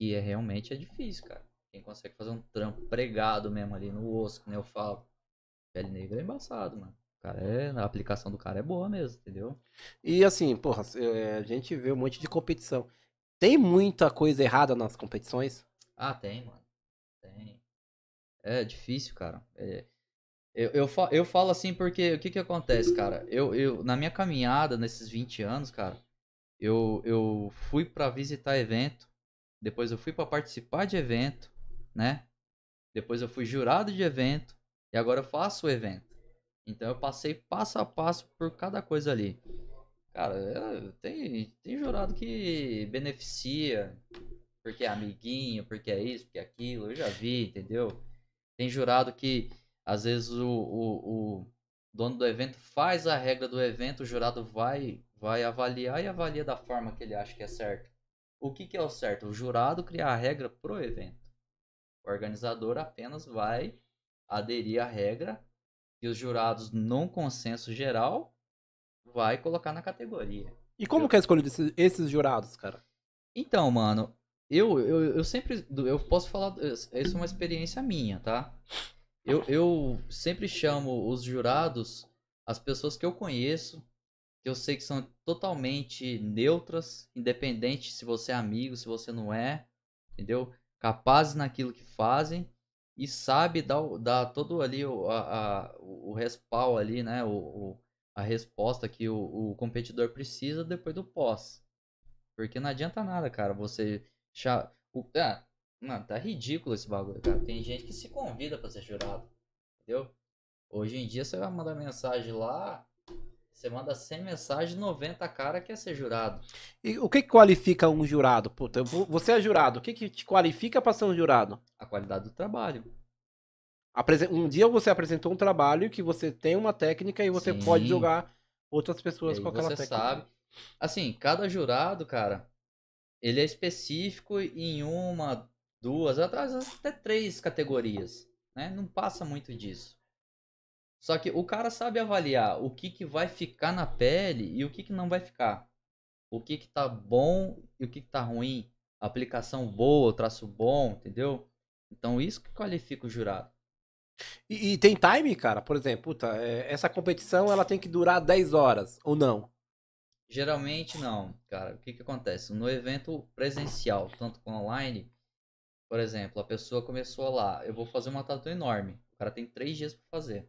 Speaker 3: E é realmente é difícil, cara. Quem consegue fazer um trampo pregado mesmo ali no osso, que nem eu falo. Pele negra é embaçado, mano. Cara é, a aplicação do cara é boa mesmo, entendeu?
Speaker 2: E assim, porra, é, a gente vê um monte de competição. Tem muita coisa errada nas competições?
Speaker 3: Ah, tem, mano. Tem. É difícil, cara. É, eu, eu, eu falo assim porque o que que acontece, cara? Eu, eu, na minha caminhada, nesses 20 anos, cara, eu, eu fui pra visitar evento, depois eu fui pra participar de evento, né? Depois eu fui jurado de evento e agora eu faço o evento. Então eu passei passo a passo por cada coisa ali. Cara, tem, tem jurado que beneficia, porque é amiguinho, porque é isso, porque é aquilo, eu já vi, entendeu? Tem jurado que às vezes o, o, o dono do evento faz a regra do evento, o jurado vai, vai avaliar e avalia da forma que ele acha que é certo. O que, que é o certo? O jurado criar a regra pro evento. O organizador apenas vai aderir à regra e os jurados, num consenso geral, vai colocar na categoria.
Speaker 2: E como
Speaker 3: Eu-
Speaker 2: que é escolhido esses, esses jurados, cara?
Speaker 3: Então, mano, eu, eu, eu sempre. Eu posso falar. Isso é uma experiência minha, tá? Eu, eu sempre chamo os jurados as pessoas que eu conheço, que eu sei que são totalmente neutras, independente se você é amigo, se você não é, entendeu? Capazes naquilo que fazem e sabe dar, dar todo ali o, a, a- o ali, né? O, o- a resposta que o, o competidor precisa depois do pós. Porque não adianta nada, cara, você. cha- O... Ah, mano, tá ridículo esse bagulho, cara. Tem gente que se convida pra ser jurado. Entendeu? Hoje em dia você vai mandar mensagem lá. Você manda 100 mensagens, 90 cara quer ser jurado.
Speaker 2: E o que, que qualifica um jurado? Puta, você é jurado, o que, que te qualifica pra ser um jurado?
Speaker 3: A qualidade do trabalho.
Speaker 2: Um dia você apresentou um trabalho que você tem uma técnica e você
Speaker 3: Sim.
Speaker 2: pode jogar outras pessoas com aquela
Speaker 3: você
Speaker 2: técnica.
Speaker 3: sabe. Assim, cada jurado, cara, ele é específico em uma, duas, vezes até três categorias, né? Não passa muito disso. Só que o cara sabe avaliar o que, que vai ficar na pele e o que, que não vai ficar. O que, que tá bom e o que, que tá ruim. Aplicação boa, traço bom, entendeu? Então isso que qualifica o jurado.
Speaker 2: E, e tem time, cara? Por exemplo, puta, é, essa competição ela tem que durar 10 horas, ou não?
Speaker 3: Geralmente não, cara. O que que acontece? No evento presencial, tanto com online, por exemplo, a pessoa começou lá, eu vou fazer uma tatu enorme. O cara tem três dias pra fazer.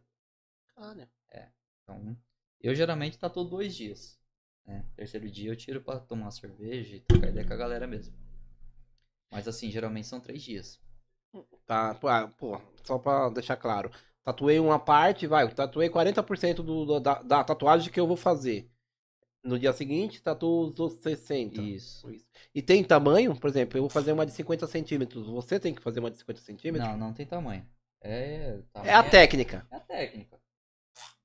Speaker 3: Então, eu geralmente tatuo dois dias. Né? Terceiro dia eu tiro pra tomar uma cerveja e trocar ideia com a galera mesmo. Mas assim, geralmente são três dias.
Speaker 2: Tá, pô, ah, pô, só pra deixar claro. Tatuei uma parte, vai, eu tatuei 40% do, do- da, da tatuagem que eu vou fazer. No dia seguinte, tatuo os outros 60%.
Speaker 3: Isso.
Speaker 2: Isso. E tem tamanho? Por exemplo, eu vou fazer uma de 50 centímetros. Você tem que fazer uma de 50 centímetros?
Speaker 3: Não, não tem tamanho. É, tamanho
Speaker 2: É a técnica.
Speaker 3: É a técnica.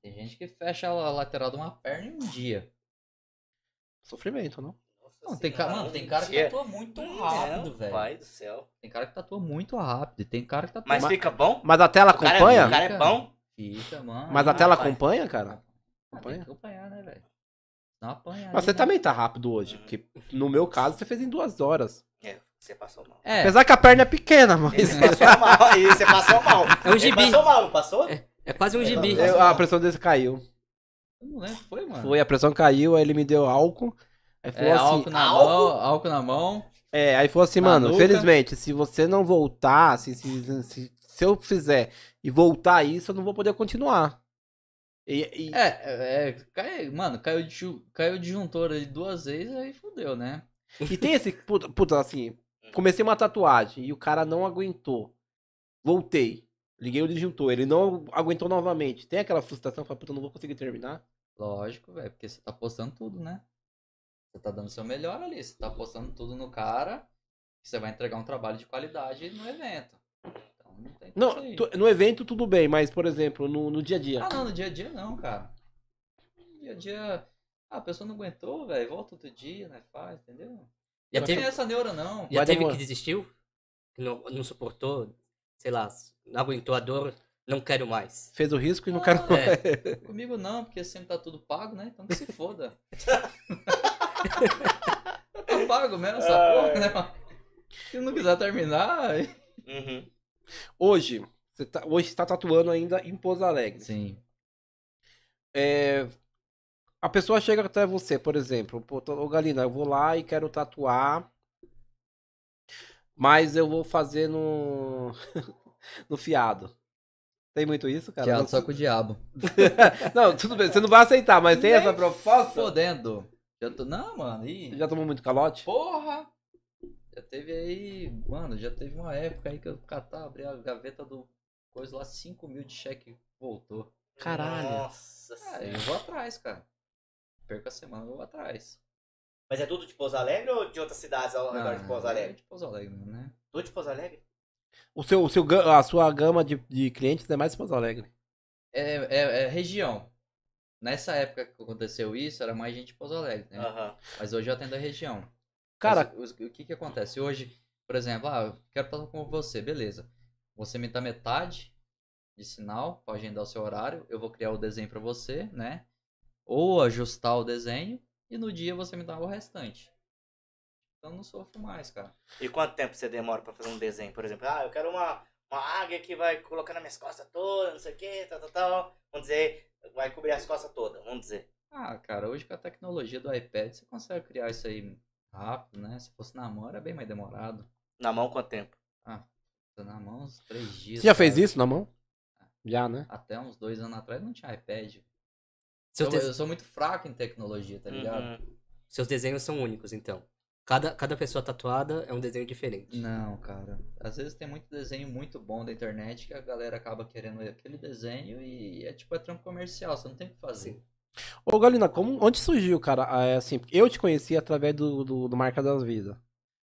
Speaker 3: Tem gente que fecha a lateral de uma perna em um dia.
Speaker 2: Sofrimento, não?
Speaker 3: Não, tem cara, mano, tem cara que tatua muito rápido,
Speaker 1: É,
Speaker 3: velho.
Speaker 1: Pai do céu.
Speaker 3: Tem cara que tatua muito rápido. E tem cara que tatua
Speaker 1: Mas
Speaker 2: Ma-
Speaker 1: fica bom?
Speaker 2: Mas a tela
Speaker 1: O cara,
Speaker 2: acompanha?
Speaker 1: o cara é bom?
Speaker 3: Fica, mano.
Speaker 2: Mas a tela
Speaker 1: rapaz.
Speaker 2: acompanha, cara?
Speaker 3: Ah, tem
Speaker 2: acompanha?
Speaker 3: que acompanhar, né, velho? Não apanha.
Speaker 2: Mas
Speaker 3: ali,
Speaker 2: você
Speaker 3: né?
Speaker 2: também tá rápido hoje. Porque no meu caso, você fez em duas horas.
Speaker 1: É, você passou mal.
Speaker 3: É,
Speaker 2: Apesar que a perna é pequena, mas.
Speaker 1: Ele passou mal. Aí você passou mal.
Speaker 4: É um
Speaker 1: Ele
Speaker 4: gibi.
Speaker 1: passou mal, não passou?
Speaker 4: É quase um gibi.
Speaker 1: Eu-
Speaker 2: a pressão dele caiu.
Speaker 3: eu não lembro, foi, mano.
Speaker 2: Foi, a pressão caiu, aí ele me deu álcool. Aí falou
Speaker 3: É,
Speaker 2: assim.
Speaker 3: álcool na
Speaker 1: álcool?
Speaker 3: mão, álcool na mão.
Speaker 2: É, aí falou assim, mano,
Speaker 3: nuca.
Speaker 2: infelizmente, se você não voltar, assim, se, se, se eu fizer e voltar isso, eu não vou poder continuar. E, e-
Speaker 3: É, é, é, cai, mano, caiu de, caiu o disjuntor ali duas vezes, aí fudeu, né?
Speaker 2: e tem esse, puta, puta, assim, comecei uma tatuagem e o cara não aguentou. Voltei. Liguei o disjuntor, ele não aguentou novamente. Tem aquela frustração, fala, puta, eu não vou conseguir terminar.
Speaker 3: Lógico, velho, porque você tá postando tudo, né? Você tá dando seu melhor ali, você tá postando tudo no cara, você vai entregar um trabalho de qualidade no evento. Então não tem
Speaker 2: Não, tu- no evento tudo bem, mas, por exemplo, no, no dia a dia.
Speaker 3: Ah, não, no dia a dia não, cara. No dia a dia, ah, a pessoa não aguentou, velho, volta outro dia, né, faz, entendeu?
Speaker 4: Já
Speaker 3: não
Speaker 4: teve,
Speaker 3: tem essa neura, não.
Speaker 4: já teve que desistiu? Que não, não suportou? Sei lá, não aguentou a dor, não quero mais.
Speaker 2: Fez o risco e não
Speaker 3: Ah,
Speaker 2: quero.
Speaker 4: É.
Speaker 3: Comigo não, porque sempre tá tudo pago, né? Então que se foda. tá pago mesmo essa
Speaker 1: Ai.
Speaker 3: porra, né? mano? Se não quiser terminar,
Speaker 1: Uhum.
Speaker 2: Hoje, você tá, hoje está tatuando ainda em Pouso Alegre.
Speaker 3: Sim.
Speaker 2: É, a pessoa chega até você, por exemplo, pô, tô- ô Galina, eu vou lá e quero tatuar, mas eu vou fazer no, no fiado. Tem muito isso, cara?
Speaker 3: Fiado
Speaker 2: Não-
Speaker 3: só com o diabo.
Speaker 2: Não, tudo bem, você não vai aceitar, mas tem essa proposta?
Speaker 3: Fodendo. Já tô... Não, mano. Ih,
Speaker 2: Já tomou muito calote?
Speaker 3: Porra! Já teve aí, mano, já teve uma época aí que eu catar, abri a gaveta do coisa lá, 5 mil de cheque voltou.
Speaker 2: Caralho.
Speaker 1: Nossa
Speaker 3: Ah, eu vou atrás, cara. Perco a semana, eu vou atrás.
Speaker 1: Mas é tudo de Pouso Alegre ou de outras cidades ao redor de Pouso
Speaker 3: é
Speaker 1: Alegre?
Speaker 3: de Pouso Alegre, mesmo, né?
Speaker 1: Tudo de Pouso Alegre?
Speaker 2: O seu, o seu, a sua gama de, de clientes é mais Pouso Alegre.
Speaker 3: É, é, é região. Nessa época que aconteceu isso, era mais gente de Pouso Alegre, né?
Speaker 1: Aham.
Speaker 3: Mas hoje eu atendo a região.
Speaker 2: Cara,
Speaker 3: Mas o, o que que acontece? Hoje, por exemplo, ah, eu quero estar com você, beleza. Você me dá metade de sinal para agendar o seu horário, eu vou criar o desenho para você, né? Ou ajustar o desenho e no dia você me dá o restante. Então eu não sofro mais, cara.
Speaker 1: E quanto tempo você demora pra fazer um desenho? Por exemplo, ah, eu quero uma, uma águia que vai colocar nas minhas costas todas, não sei o que, tal, tal, tal. Vamos dizer, vai cobrir as costas todas, vamos dizer.
Speaker 3: Ah, cara, hoje com a tecnologia do iPad você consegue criar isso aí rápido, né? Se fosse na mão era bem mais demorado.
Speaker 1: Na mão, quanto tempo?
Speaker 3: Tá na mão uns três dias.
Speaker 2: você já fez
Speaker 3: cara.
Speaker 2: isso na mão? Já, né?
Speaker 3: Até uns dois anos atrás não tinha iPad.
Speaker 4: Seus,
Speaker 3: Eu,
Speaker 4: de-
Speaker 3: eu sou muito fraco em tecnologia, tá ligado?
Speaker 1: Uhum.
Speaker 4: seus desenhos são únicos, então. Cada, cada pessoa tatuada é um desenho diferente.
Speaker 3: Não, cara. Às vezes tem muito desenho muito bom da internet que a galera acaba querendo aquele desenho e é tipo é trampo comercial, você não tem o que fazer.
Speaker 4: Sim.
Speaker 2: Ô Galina, como, onde surgiu, cara? É, assim, eu te conheci através do, do, do Marca das Vidas.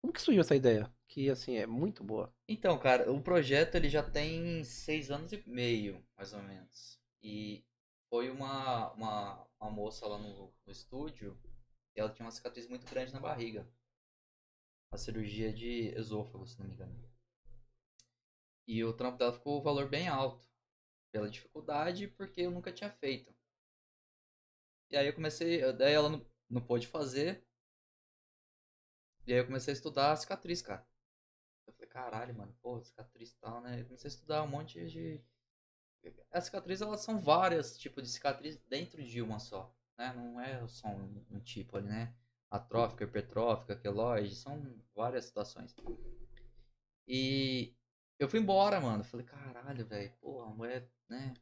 Speaker 2: Como que surgiu essa ideia? Que, assim, é muito boa.
Speaker 3: Então, cara, o projeto ele já tem seis anos e meio, mais ou menos. E foi uma, uma, uma moça lá no, no estúdio e ela tinha uma cicatriz muito grande na barriga. Uma cirurgia de esôfago, se não me engano. E o trampo dela ficou o valor bem alto. Pela dificuldade porque eu nunca tinha feito. E aí eu comecei. Daí ela não, não pôde fazer. E aí eu comecei a estudar a cicatriz, cara. Eu falei, caralho, mano, porra, cicatriz e tal, né? Eu comecei a estudar um monte de. As cicatrizes, elas são várias tipos de cicatriz dentro de uma só, né? Não é só um, um tipo ali, né? Atrófica, hipertrófica, queloide, são várias situações. E eu fui embora, mano. Falei, caralho, velho, porra, a mulher, né?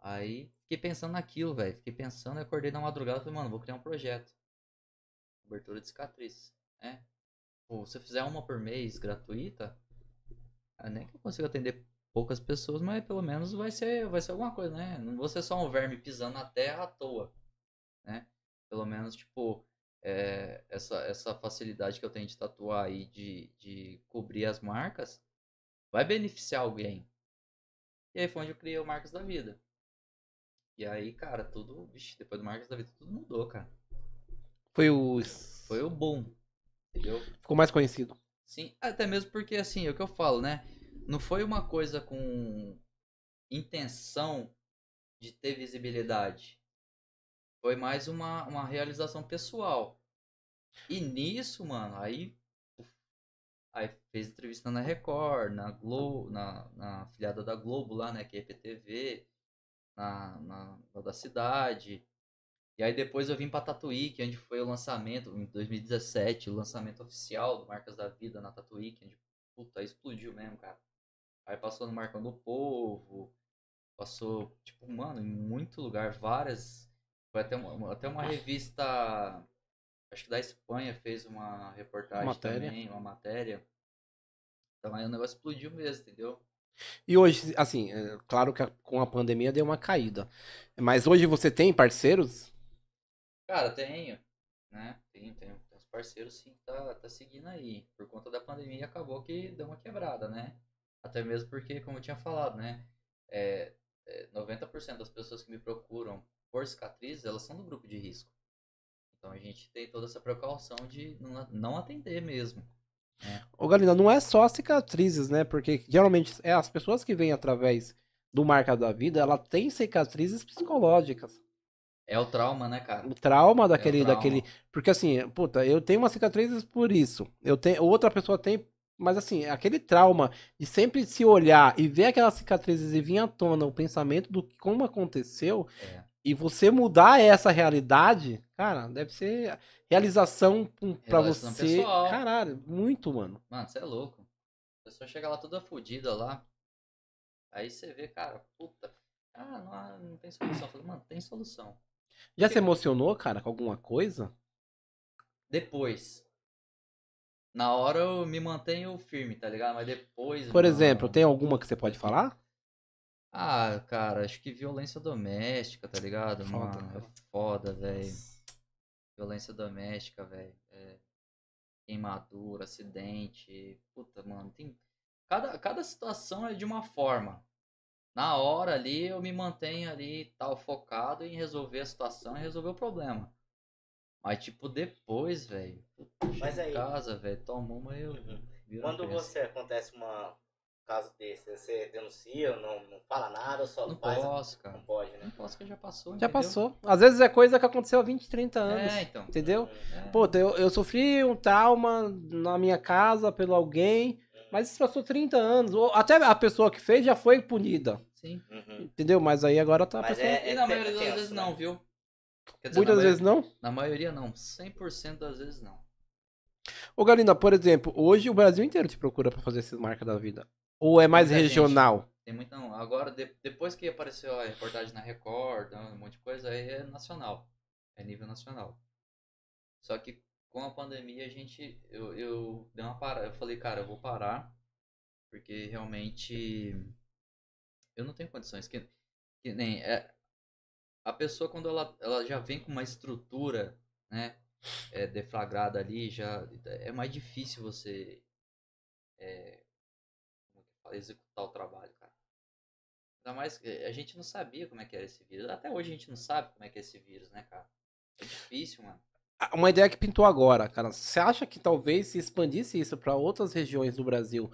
Speaker 3: Aí fiquei pensando naquilo, velho. Fiquei pensando, acordei na madrugada e falei, mano, vou criar um projeto. Cobertura de cicatriz, né? Pô, se eu fizer uma por mês gratuita, ah, nem que eu consiga atender poucas pessoas, mas pelo menos vai ser, vai ser alguma coisa, né? Não vou ser só um verme pisando na terra à toa, né? Pelo menos, tipo, é, essa, essa facilidade que eu tenho de tatuar e de, de cobrir as marcas vai beneficiar alguém. E aí foi onde eu criei o Marcas da Vida. E aí, cara, tudo, depois do Marcas da Vida, tudo mudou, cara.
Speaker 2: Foi o.
Speaker 3: Foi o boom, entendeu?
Speaker 2: Ficou mais conhecido.
Speaker 3: Sim, até mesmo porque, assim, é o que eu falo, né? Não foi uma coisa com intenção de ter visibilidade. Foi mais uma, uma realização pessoal. E nisso, mano, aí. Aí fez entrevista na Record, na Globo, na, na afiliada da Globo lá, né? Que é EPTV, na, na, na da cidade. E aí depois eu vim pra Tatuí, que é onde foi o lançamento, em 2017, o lançamento oficial do Marcas da Vida na Tatuí, que onde, puta, explodiu mesmo, cara. Aí passou no Marcão do Povo, passou, tipo, mano, em muito lugar, várias. Foi até uma, até uma revista, acho que da Espanha fez uma reportagem
Speaker 2: Matéria.
Speaker 3: também, uma matéria. Então aí o negócio explodiu mesmo, entendeu?
Speaker 2: E hoje, assim, é claro que com a pandemia deu uma caída. Mas hoje você tem parceiros?
Speaker 3: Cara, tenho, né? Tenho, tenho. Uns parceiros sim tá, tá seguindo aí. Por conta da pandemia acabou que deu uma quebrada, né? Até mesmo porque, como eu tinha falado, né? É, é, 90% das pessoas que me procuram por cicatriz, elas são do grupo de risco. Então a gente tem toda essa precaução de não, atender mesmo.
Speaker 2: Ô Galina, não é só cicatrizes, né? Porque geralmente é as pessoas que vêm através do Marca da Vida, ela tem cicatrizes psicológicas.
Speaker 3: É o trauma, né, cara?
Speaker 2: O trauma daquele,
Speaker 3: É o trauma.
Speaker 2: daquele. Porque assim, puta, eu tenho uma cicatriz por isso. Eu tenho, outra pessoa tem Mas assim, aquele trauma de sempre se olhar e ver aquelas cicatrizes e vir à tona o pensamento do que como aconteceu
Speaker 3: É.
Speaker 2: e você mudar essa realidade, cara, deve ser realização
Speaker 3: Realização
Speaker 2: você.
Speaker 3: pessoal.
Speaker 2: Caralho, muito, mano.
Speaker 3: Mano, você é louco. A pessoa chega lá toda fodida lá. Aí você vê, cara, puta. Ah, não, não tem solução. Eu falei, mano, tem solução.
Speaker 2: Já se emocionou, cara, com alguma coisa?
Speaker 3: Depois. Na hora eu me mantenho firme, tá ligado? Mas depois.
Speaker 2: Por
Speaker 3: mano,
Speaker 2: exemplo, tem alguma que você pode falar?
Speaker 3: Ah, cara, acho que violência doméstica, tá ligado?
Speaker 2: Foda,
Speaker 3: Mano, é foda, velho. Violência doméstica, velho. É... Queimadura, acidente. Puta, mano, tem. Cada, cada situação é de uma forma. Na hora ali eu me mantenho ali tal, focado em resolver a situação e resolver o problema. Mas tipo, depois, velho.
Speaker 1: Mas
Speaker 3: chego em
Speaker 1: aí-
Speaker 3: casa, velho, tomo uma e eu.
Speaker 1: Uhum. Quando você acontece uma um caso desse, você denuncia, não, não fala nada, só
Speaker 3: Não
Speaker 1: faz?
Speaker 3: posso, cara.
Speaker 1: Não pode, né?
Speaker 3: Não posso que já passou.
Speaker 2: Já
Speaker 3: entendeu?
Speaker 2: passou. Às vezes é coisa que aconteceu há 20, 30 anos.
Speaker 3: É, então.
Speaker 2: Entendeu?
Speaker 3: É.
Speaker 2: Pô, eu, eu sofri um trauma na minha casa pelo alguém, mas isso passou 30 anos. Ou até a pessoa que fez já foi punida.
Speaker 3: Sim.
Speaker 1: Uhum.
Speaker 2: Entendeu? Mas aí agora tá a
Speaker 1: Mas
Speaker 2: pessoa.
Speaker 1: é-
Speaker 3: E na
Speaker 1: é
Speaker 3: maioria das vezes
Speaker 1: né?
Speaker 3: não, viu? Dizer,
Speaker 2: Muitas vezes não.
Speaker 3: Na maioria não. 100% das vezes não.
Speaker 2: Ô, Galina, por exemplo, hoje o Brasil inteiro te procura pra fazer esses marcas da vida. Ou é mais
Speaker 3: Muita gente.
Speaker 2: regional?
Speaker 3: Tem muito não. Agora, de- depois que apareceu a reportagem na Record, um monte de coisa, aí é nacional. É nível nacional. Só que com a pandemia a gente. Eu, eu dei uma parada. Eu falei, cara, eu vou parar. Porque realmente. Eu não tenho condições. Que, que nem. É, a pessoa, quando ela, ela já vem com uma estrutura, né? É, deflagrada ali, já. É mais difícil você. É? Executar o trabalho, cara. Ainda mais que a gente não sabia como é que era esse vírus. Até hoje a gente não sabe como é que é esse vírus, né, cara? É difícil, mano.
Speaker 2: Uma ideia que pintou agora, cara. Você acha que talvez se expandisse isso pra outras regiões do Brasil?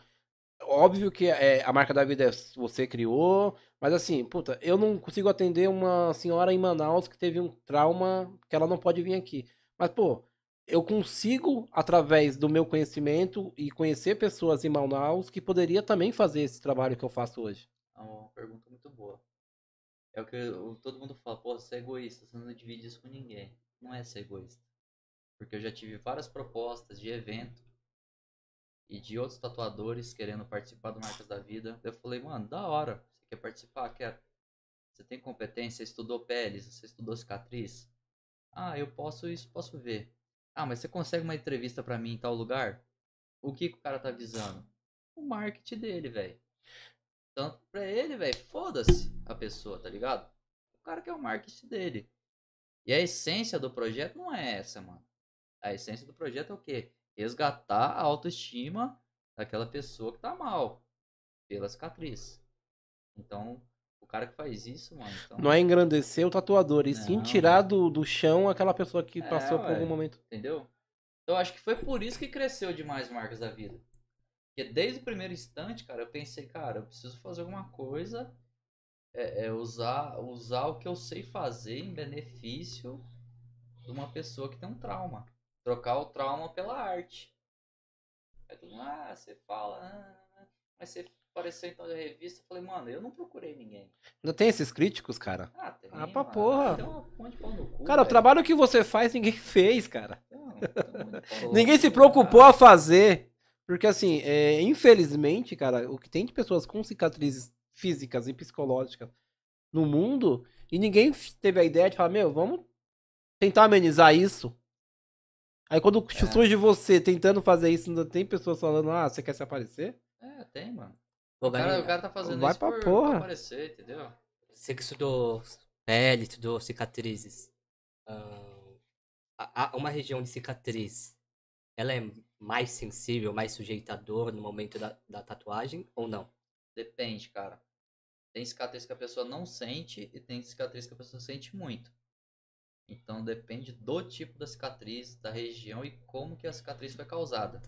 Speaker 2: Óbvio que é, a marca da vida é você criou, mas assim, puta, eu não consigo atender uma senhora em Manaus que teve um trauma que ela não pode vir aqui. Mas, pô, eu consigo, através do meu conhecimento e conhecer pessoas em Manaus que poderia também fazer esse trabalho que eu faço hoje.
Speaker 3: É uma pergunta muito boa. É o que eu- todo mundo fala, pô, você é egoísta, você não divide isso com ninguém. Não é ser egoísta. Porque eu já tive várias propostas de evento e de outros tatuadores querendo participar do Marcas da Vida. Eu falei, mano, da hora. Você quer participar? Quero. Você tem competência? Você estudou peles? Você estudou cicatriz? Ah, eu posso isso, posso ver. Ah, mas você consegue uma entrevista pra mim em tal lugar? O que, que o cara tá visando? O marketing dele, velho. Tanto pra ele, velho, foda-se a pessoa, tá ligado? O cara quer o marketing dele. E a essência do projeto não é essa, mano. A essência do projeto é o quê? Resgatar a autoestima daquela pessoa que tá mal. Pela cicatriz. Então, cara que faz isso, mano. Então,
Speaker 2: Não é engrandecer o tatuador, e sim tirar do, do chão aquela pessoa que
Speaker 3: É,
Speaker 2: passou por
Speaker 3: ué.
Speaker 2: algum momento.
Speaker 3: Entendeu? Então, acho que foi por isso que cresceu demais Marcas da Vida. Porque desde o primeiro instante, cara, eu pensei, cara, eu preciso fazer alguma coisa. É, é usar, usar o que eu sei fazer em benefício de uma pessoa que tem um trauma. Trocar o trauma pela arte. Aí todo mundo, ah, você fala, ah, mas você apareceu então na revista. Eu falei, mano, eu não procurei ninguém.
Speaker 2: Ainda tem esses críticos, cara?
Speaker 3: Ah, tem.
Speaker 2: Ah, pra
Speaker 3: mano.
Speaker 2: porra.
Speaker 3: Tem uma pau no cu.
Speaker 2: Cara, o
Speaker 3: velho.
Speaker 2: trabalho que você faz, ninguém fez, cara.
Speaker 3: Não,
Speaker 2: Ninguém se preocupou a fazer. Porque, assim, é, infelizmente, cara, o que tem de pessoas com cicatrizes físicas e psicológicas no mundo, e ninguém teve a ideia de falar, meu, vamos tentar amenizar isso. Aí quando
Speaker 3: É.
Speaker 2: surge você tentando fazer isso, ainda tem pessoas falando, ah, você quer se aparecer?
Speaker 3: É, tem, mano.
Speaker 4: Ô,
Speaker 3: O cara, o cara tá fazendo
Speaker 2: vai
Speaker 3: isso
Speaker 2: pra
Speaker 3: por,
Speaker 2: porra.
Speaker 3: aparecer, entendeu?
Speaker 4: Você que estudou pele, estudou cicatrizes. ahn, a- a- uma região de cicatriz, ela é mais sensível, mais sujeita à dor no momento da, da tatuagem ou não?
Speaker 3: Depende, cara. Tem cicatriz que a pessoa não sente e tem cicatriz que a pessoa sente muito. Então depende do tipo da cicatriz, da região e como que a cicatriz foi causada.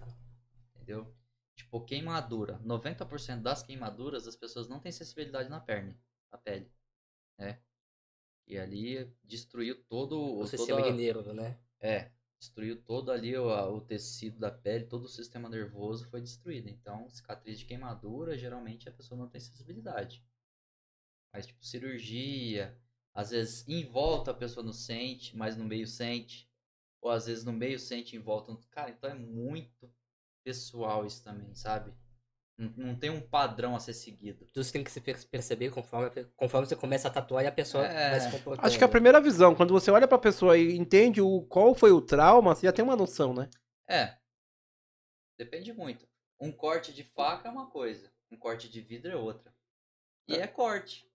Speaker 3: Entendeu? Tipo, queimadura. 90% das queimaduras as pessoas não têm sensibilidade na perna, na pele. Né? E ali destruiu todo
Speaker 4: O
Speaker 3: toda-
Speaker 4: sistema igneiro, né?
Speaker 3: É, destruiu todo ali o, o tecido da pele, todo o sistema nervoso foi destruído. Então, cicatriz de queimadura, geralmente a pessoa não tem sensibilidade. Mas, tipo, cirurgia, às vezes em volta a pessoa não sente, mas no meio sente. Ou às vezes no meio sente em volta. Cara, então é muito pessoal isso também, sabe? Não, não tem um padrão a ser seguido.
Speaker 4: Tudo isso tem que se per- perceber conforme, conforme você começa a tatuar e a pessoa
Speaker 3: É.
Speaker 4: vai se comportando.
Speaker 2: Acho que a primeira visão, quando você olha pra pessoa e entende o, qual foi o trauma, você já tem uma noção, né?
Speaker 3: É. Depende muito. Um corte de faca é uma coisa, um corte de vidro é outra. E é corte. entendeu?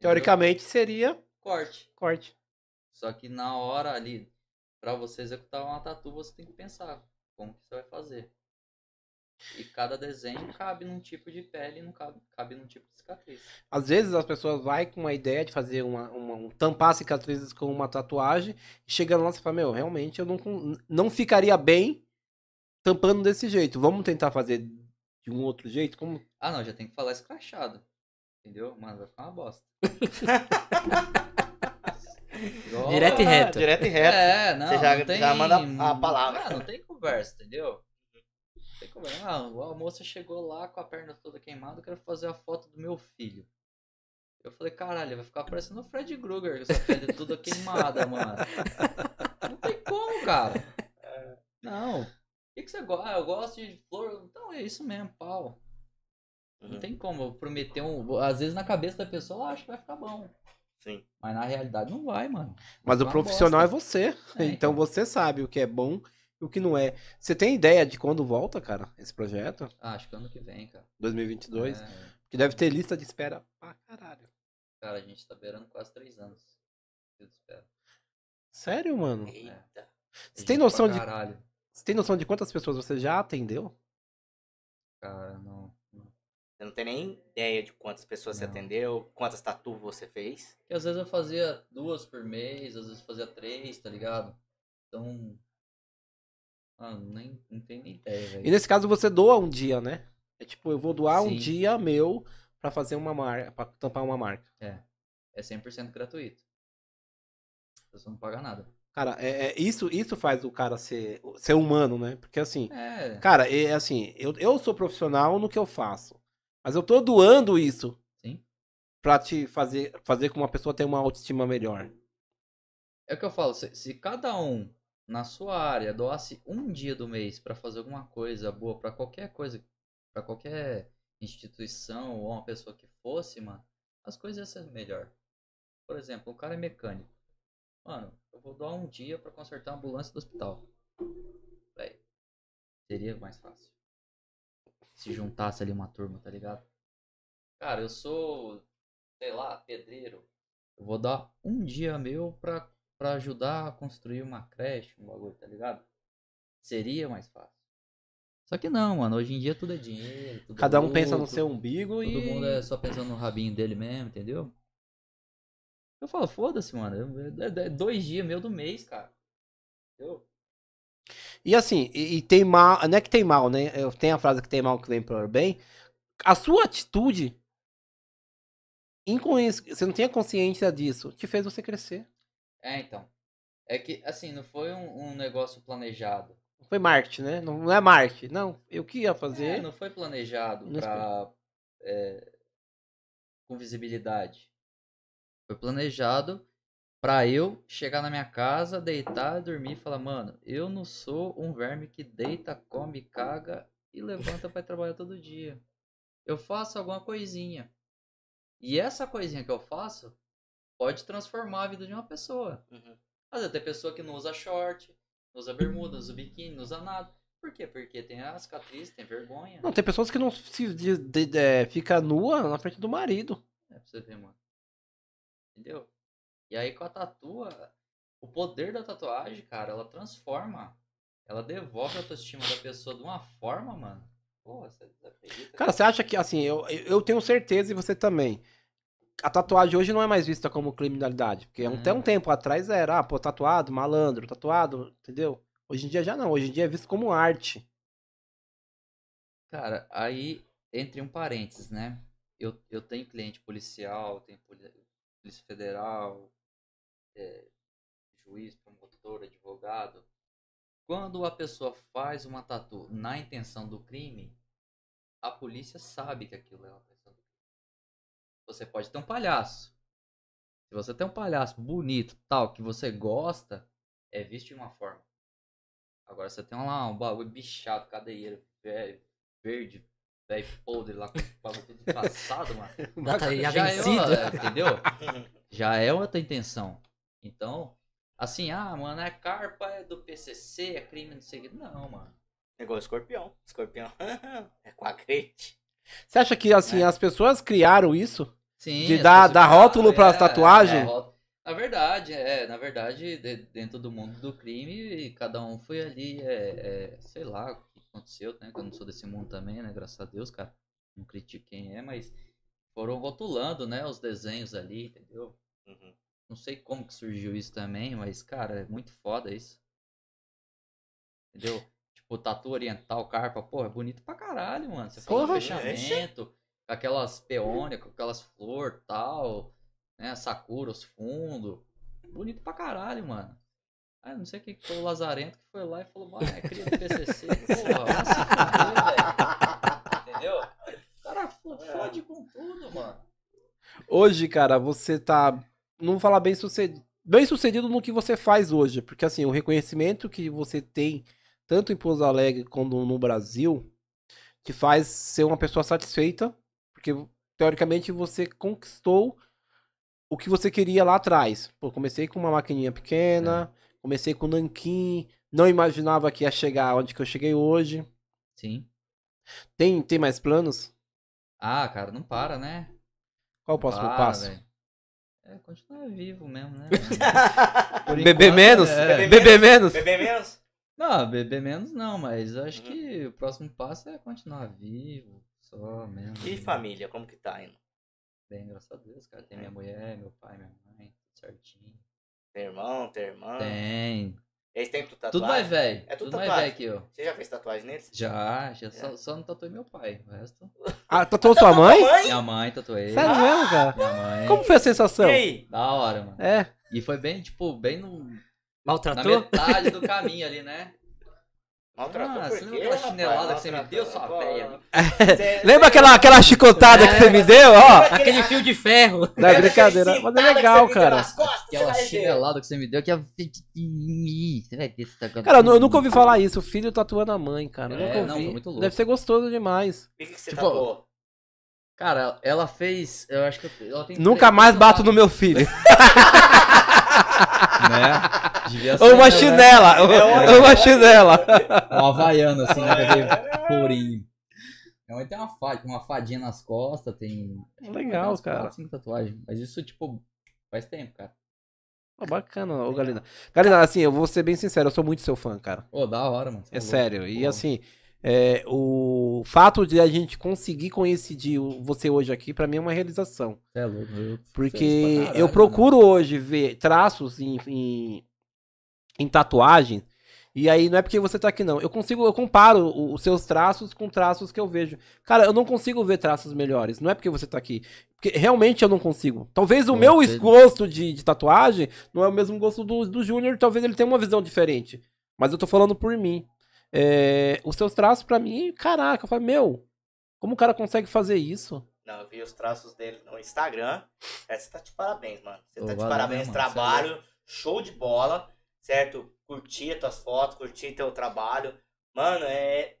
Speaker 2: Teoricamente seria
Speaker 3: Corte.
Speaker 2: corte.
Speaker 3: Só que na hora ali, pra você executar uma tatu, você tem que pensar como que você vai fazer. E cada desenho cabe num tipo de pele não cabe, cabe num tipo de cicatriz.
Speaker 2: Às vezes as pessoas vai com a ideia de fazer uma, uma- um tampar cicatrizes com uma tatuagem e chegando lá você fala, meu, realmente eu não, não ficaria bem tampando desse jeito. Vamos tentar fazer de um outro jeito? Como
Speaker 3: Ah não, já tem que falar escrachado. Entendeu? Mano, vai ficar uma bosta.
Speaker 4: Direto e reto.
Speaker 1: Direto e reto.
Speaker 3: É, não,
Speaker 1: Você já-
Speaker 3: não tem...
Speaker 1: já manda a palavra.
Speaker 3: Ah, não tem conversa, entendeu? Não tem conversa. Ah, a moça chegou lá com a perna toda queimada, eu quero fazer a foto do meu filho. Eu falei, caralho, vai ficar parecendo o Fred Krueger, com essa pele toda queimada, mano. Não tem como, cara. Não. O que, que você gosta? Ah, eu gosto de flor. Então é isso mesmo, pau. Não
Speaker 1: Uhum.
Speaker 3: tem como eu prometer um. Às vezes na cabeça da pessoa ela acha que vai ficar bom.
Speaker 1: Sim.
Speaker 3: Mas na realidade não vai, mano.
Speaker 2: Mas o profissional é
Speaker 3: bosta.
Speaker 2: você.
Speaker 3: É,
Speaker 2: então
Speaker 3: então.
Speaker 2: você sabe o que é bom e o que não é. Você tem ideia de quando volta, cara, esse projeto?
Speaker 3: Ah, acho que ano que vem, cara.
Speaker 2: 2022?
Speaker 3: É,
Speaker 2: Que deve ter lista de espera pra caralho.
Speaker 3: cara, a gente tá beirando quase três anos. de espera.
Speaker 2: Sério, mano?
Speaker 1: Eita.
Speaker 2: Você tem noção de
Speaker 3: Caralho.
Speaker 2: você tem noção de quantas pessoas você já atendeu?
Speaker 3: Cara, não.
Speaker 1: Você não tem nem ideia de quantas pessoas você
Speaker 3: Não.
Speaker 1: atendeu, quantas tatu você fez.
Speaker 3: Porque às vezes eu fazia duas por mês, às vezes fazia três, tá ligado? Então. Ah, nem, não tem nem ideia,
Speaker 2: E nesse caso você doa um dia, né? É tipo, eu vou doar um
Speaker 3: Sim.
Speaker 2: dia meu pra fazer uma marca, pra tampar uma marca.
Speaker 3: É 100% gratuito. A pessoa não paga nada.
Speaker 2: Cara, é, é- isso, isso faz o cara ser, ser humano, né? Porque assim,
Speaker 3: É.
Speaker 2: cara, é assim, eu, eu sou profissional no que eu faço. Mas eu tô doando isso
Speaker 3: Sim.
Speaker 2: pra te fazer, fazer com uma pessoa ter uma autoestima melhor.
Speaker 3: É o que eu falo, se, se cada um na sua área doasse um dia do mês pra fazer alguma coisa boa pra qualquer coisa, pra qualquer instituição ou uma pessoa que fosse, mano, as coisas iam ser melhor. Por exemplo, o cara é mecânico. Mano, eu vou doar um dia pra consertar a ambulância do hospital. Véi, seria mais fácil. Se juntasse ali uma turma, tá ligado? Cara, eu sou, sei lá, pedreiro. Eu vou dar um dia meu pra pra ajudar a construir uma creche, um bagulho, tá ligado? Seria mais fácil. Só que não, mano. Hoje em dia tudo é dinheiro. tudo é
Speaker 2: Cada um pensa no seu umbigo
Speaker 3: Todo
Speaker 2: e.
Speaker 3: mundo é só pensando no rabinho dele mesmo, entendeu? Eu falo, foda-se, mano. É, é- é dois dias meu do mês, cara. Entendeu?
Speaker 2: E assim, e, e tem mal. Não é que tem mal, né? Eu- Tem a frase que tem mal que vem por bem. A sua atitude. Você não tinha consciência disso. Te fez você crescer.
Speaker 3: É, então. É que, assim, não foi um, um negócio planejado.
Speaker 2: Não foi marketing, né? Não, não é marketing. Não. Eu que ia
Speaker 3: É,
Speaker 2: fazer.
Speaker 3: não foi planejado
Speaker 2: Não
Speaker 3: pra, é, com visibilidade. Foi planejado pra eu chegar na minha casa, deitar, dormir e falar, mano, eu não sou um verme que deita, come, caga e levanta pra ir trabalhar todo dia. Eu faço alguma coisinha. E essa coisinha que eu faço pode transformar a vida de uma pessoa.
Speaker 1: Uhum.
Speaker 3: Às vezes tem pessoa que não usa short, não usa bermuda, não usa biquíni, não usa nada. Por quê? Porque tem a cicatriz, tem vergonha.
Speaker 2: Não, tem pessoas que não se de, de- é, fica nua na frente do marido.
Speaker 3: É pra você ver, mano. Entendeu? E aí com a tatua, o poder da tatuagem, cara, ela transforma. Ela devolve a autoestima da pessoa de uma forma, mano. Porra, você acredita?
Speaker 2: Cara, você acha que, assim, eu, eu tenho certeza e você também. A tatuagem hoje não é mais vista como criminalidade. Porque
Speaker 3: Hum.
Speaker 2: até um tempo atrás era, ah, pô, tatuado, malandro, tatuado, entendeu? Hoje em dia já não. Hoje em dia é visto como arte.
Speaker 3: Cara, aí, entre um parênteses, né? Eu, eu tenho cliente policial, tenho polícia federal, é, juiz, promotor, advogado. quando a pessoa faz uma tatu na intenção do crime, a polícia sabe que aquilo é uma. Você pode ter um palhaço. Se você tem um palhaço bonito, tal, que você gosta, é visto de uma forma. Agora você tem lá um bagulho bichado, cadeieiro, velho, verde, velho podre lá, com o bagulho tudo passado, mano.
Speaker 4: Data já
Speaker 3: Já é,
Speaker 4: vencido.
Speaker 3: ó, entendeu? Já é outra intenção. Então, assim, ah, mano, é carpa, é do PCC, é crime, não sei o que. Não, mano.
Speaker 1: É igual escorpião. Escorpião é com a crente.
Speaker 2: Você acha que, assim,
Speaker 1: É.
Speaker 2: as pessoas criaram isso?
Speaker 3: Sim,
Speaker 2: De dar- dar rótulo pras tatuagens?
Speaker 3: dar rótulo. Na verdade, é, na verdade, de- dentro do mundo do crime, cada um foi ali, é, é, sei lá o que aconteceu, né? Que eu não sou desse mundo também, né? Graças a Deus, cara. Não critico quem é, mas foram rotulando, né? Os desenhos ali, entendeu?
Speaker 1: Uhum.
Speaker 3: Não sei como que surgiu isso também, mas, cara, é muito foda isso. Entendeu? Tipo, tatu oriental, carpa, porra, é bonito pra caralho, mano. Você faz um
Speaker 2: Porra.
Speaker 3: fechamento, aquelas peônias, com aquelas flores tal, né? Sakura, os fundos. Bonito pra caralho, mano. Ah, não sei quem que foi o Lazarento que foi lá e falou, mano, é cria do PCC. Porra, vai se fuder, velho. Entendeu? O cara fo- fode com tudo, mano.
Speaker 2: Hoje, cara, você tá. Não vou falar bem sucedido. Bem sucedido no que você faz hoje. Porque, assim, o reconhecimento que você tem, tanto em Pouso Alegre quanto no Brasil, te faz ser uma pessoa satisfeita. Porque, teoricamente, você conquistou o que você queria lá atrás. Pô, comecei com uma maquininha pequena, comecei com nanquim, não imaginava que ia chegar onde que eu cheguei hoje.
Speaker 3: Sim.
Speaker 2: Tem, tem mais planos?
Speaker 3: Ah, cara, não para, né?
Speaker 2: Qual o próximo
Speaker 3: Para,
Speaker 2: passo?
Speaker 3: velho. É, continuar vivo mesmo, né? Por
Speaker 2: Beber menos?
Speaker 3: é.
Speaker 2: Beber menos?
Speaker 1: Beber menos?
Speaker 3: Não, beber menos não, mas acho
Speaker 1: Uhum.
Speaker 3: que o próximo passo é continuar vivo, só mesmo.
Speaker 1: E família, como que tá indo?
Speaker 3: Bem, graças a Deus, cara. Tem minha mulher, meu pai, minha mãe, tudo certinho.
Speaker 1: Tem irmão, tem irmã?
Speaker 3: Tem.
Speaker 1: Eles têm tudo tatuagem?
Speaker 3: Tudo mais velho.
Speaker 1: É tudo
Speaker 3: tudo mais velho que eu.
Speaker 1: Você já fez tatuagem neles?
Speaker 3: Já, já só, só não tatuei meu pai. O resto.
Speaker 2: Ah, tatuou sua mãe?
Speaker 3: Minha mãe tatuei.
Speaker 2: Sério mesmo, cara?
Speaker 3: Minha mãe.
Speaker 2: Como foi a
Speaker 1: E
Speaker 2: sensação?
Speaker 1: aí?
Speaker 3: Da hora, mano.
Speaker 2: É.
Speaker 3: E foi bem, tipo, bem no, na
Speaker 4: Maltratou?
Speaker 3: metade do caminho ali, né?
Speaker 1: Maltratou
Speaker 3: Ah,
Speaker 1: por
Speaker 3: você
Speaker 1: quê,
Speaker 3: lembra aquela
Speaker 1: rapaz?
Speaker 3: chinelada que você me deu, sua?
Speaker 1: Cê-
Speaker 2: Lembra aquela, aquela chicotada que você me deu? Ó,
Speaker 4: Aquele fio de ferro.
Speaker 2: da
Speaker 1: Lembra
Speaker 2: brincadeira. Mas é legal, cara.
Speaker 1: costas,
Speaker 3: Aquela chinelada que você me deu que é. Você vai ver se tá
Speaker 2: Cara, eu nu- eu nunca ouvi falar isso. O filho tatuando a mãe, cara. Eu
Speaker 3: É,
Speaker 2: nunca
Speaker 3: não,
Speaker 2: ouvi.
Speaker 3: foi muito louco.
Speaker 2: Deve ser gostoso demais.
Speaker 1: O que que você
Speaker 3: Tipo,
Speaker 1: tatuou?
Speaker 3: Cara, ela fez. Eu acho que. Ela tem
Speaker 2: Nunca mais bato no meu filho.
Speaker 3: Né? Devia ser,
Speaker 2: Ou uma
Speaker 3: né?
Speaker 2: chinela. Ou
Speaker 1: É,
Speaker 2: ou uma chinela.
Speaker 3: Uma havaiana, assim, né? aquele. Minha mãe tem uma, fa- uma fadinha nas costas, tem. que
Speaker 2: Legal,
Speaker 3: quatro,
Speaker 2: cara.
Speaker 3: cinco tatuagens. Mas isso, tipo, faz tempo, cara.
Speaker 2: Pô, bacana, ô Galina. Galina, assim, eu vou ser bem sincero, eu sou muito seu fã, cara.
Speaker 3: Pô, da hora, mano. Você
Speaker 2: É
Speaker 3: louco.
Speaker 2: sério. E
Speaker 3: Pô.
Speaker 2: assim, é, o fato de a gente conseguir coincidir você hoje aqui, pra mim é uma realização.
Speaker 3: É louco.
Speaker 2: Porque
Speaker 3: pra caralho,
Speaker 2: eu procuro hoje ver traços em, em, em tatuagem. E aí não é porque você tá aqui, não. Eu consigo, eu comparo os seus traços com traços que eu vejo. Cara, eu não consigo ver traços melhores. Não é porque você tá aqui. Porque realmente eu não consigo. Talvez o meu gosto de, de tatuagem não é o mesmo gosto do, do Júnior. Talvez ele tenha uma visão diferente. Mas eu tô falando por mim. É, os seus traços, pra mim, caraca, eu falo, meu, como o cara consegue fazer isso?
Speaker 1: Não, eu vi os traços dele no Instagram. É, você tá de parabéns, mano. Você
Speaker 3: Pô,
Speaker 1: tá de
Speaker 3: valeu
Speaker 1: parabéns.
Speaker 3: mano.
Speaker 1: Trabalho, show de bola, certo? Curti as tuas fotos, curti teu trabalho. Mano, é.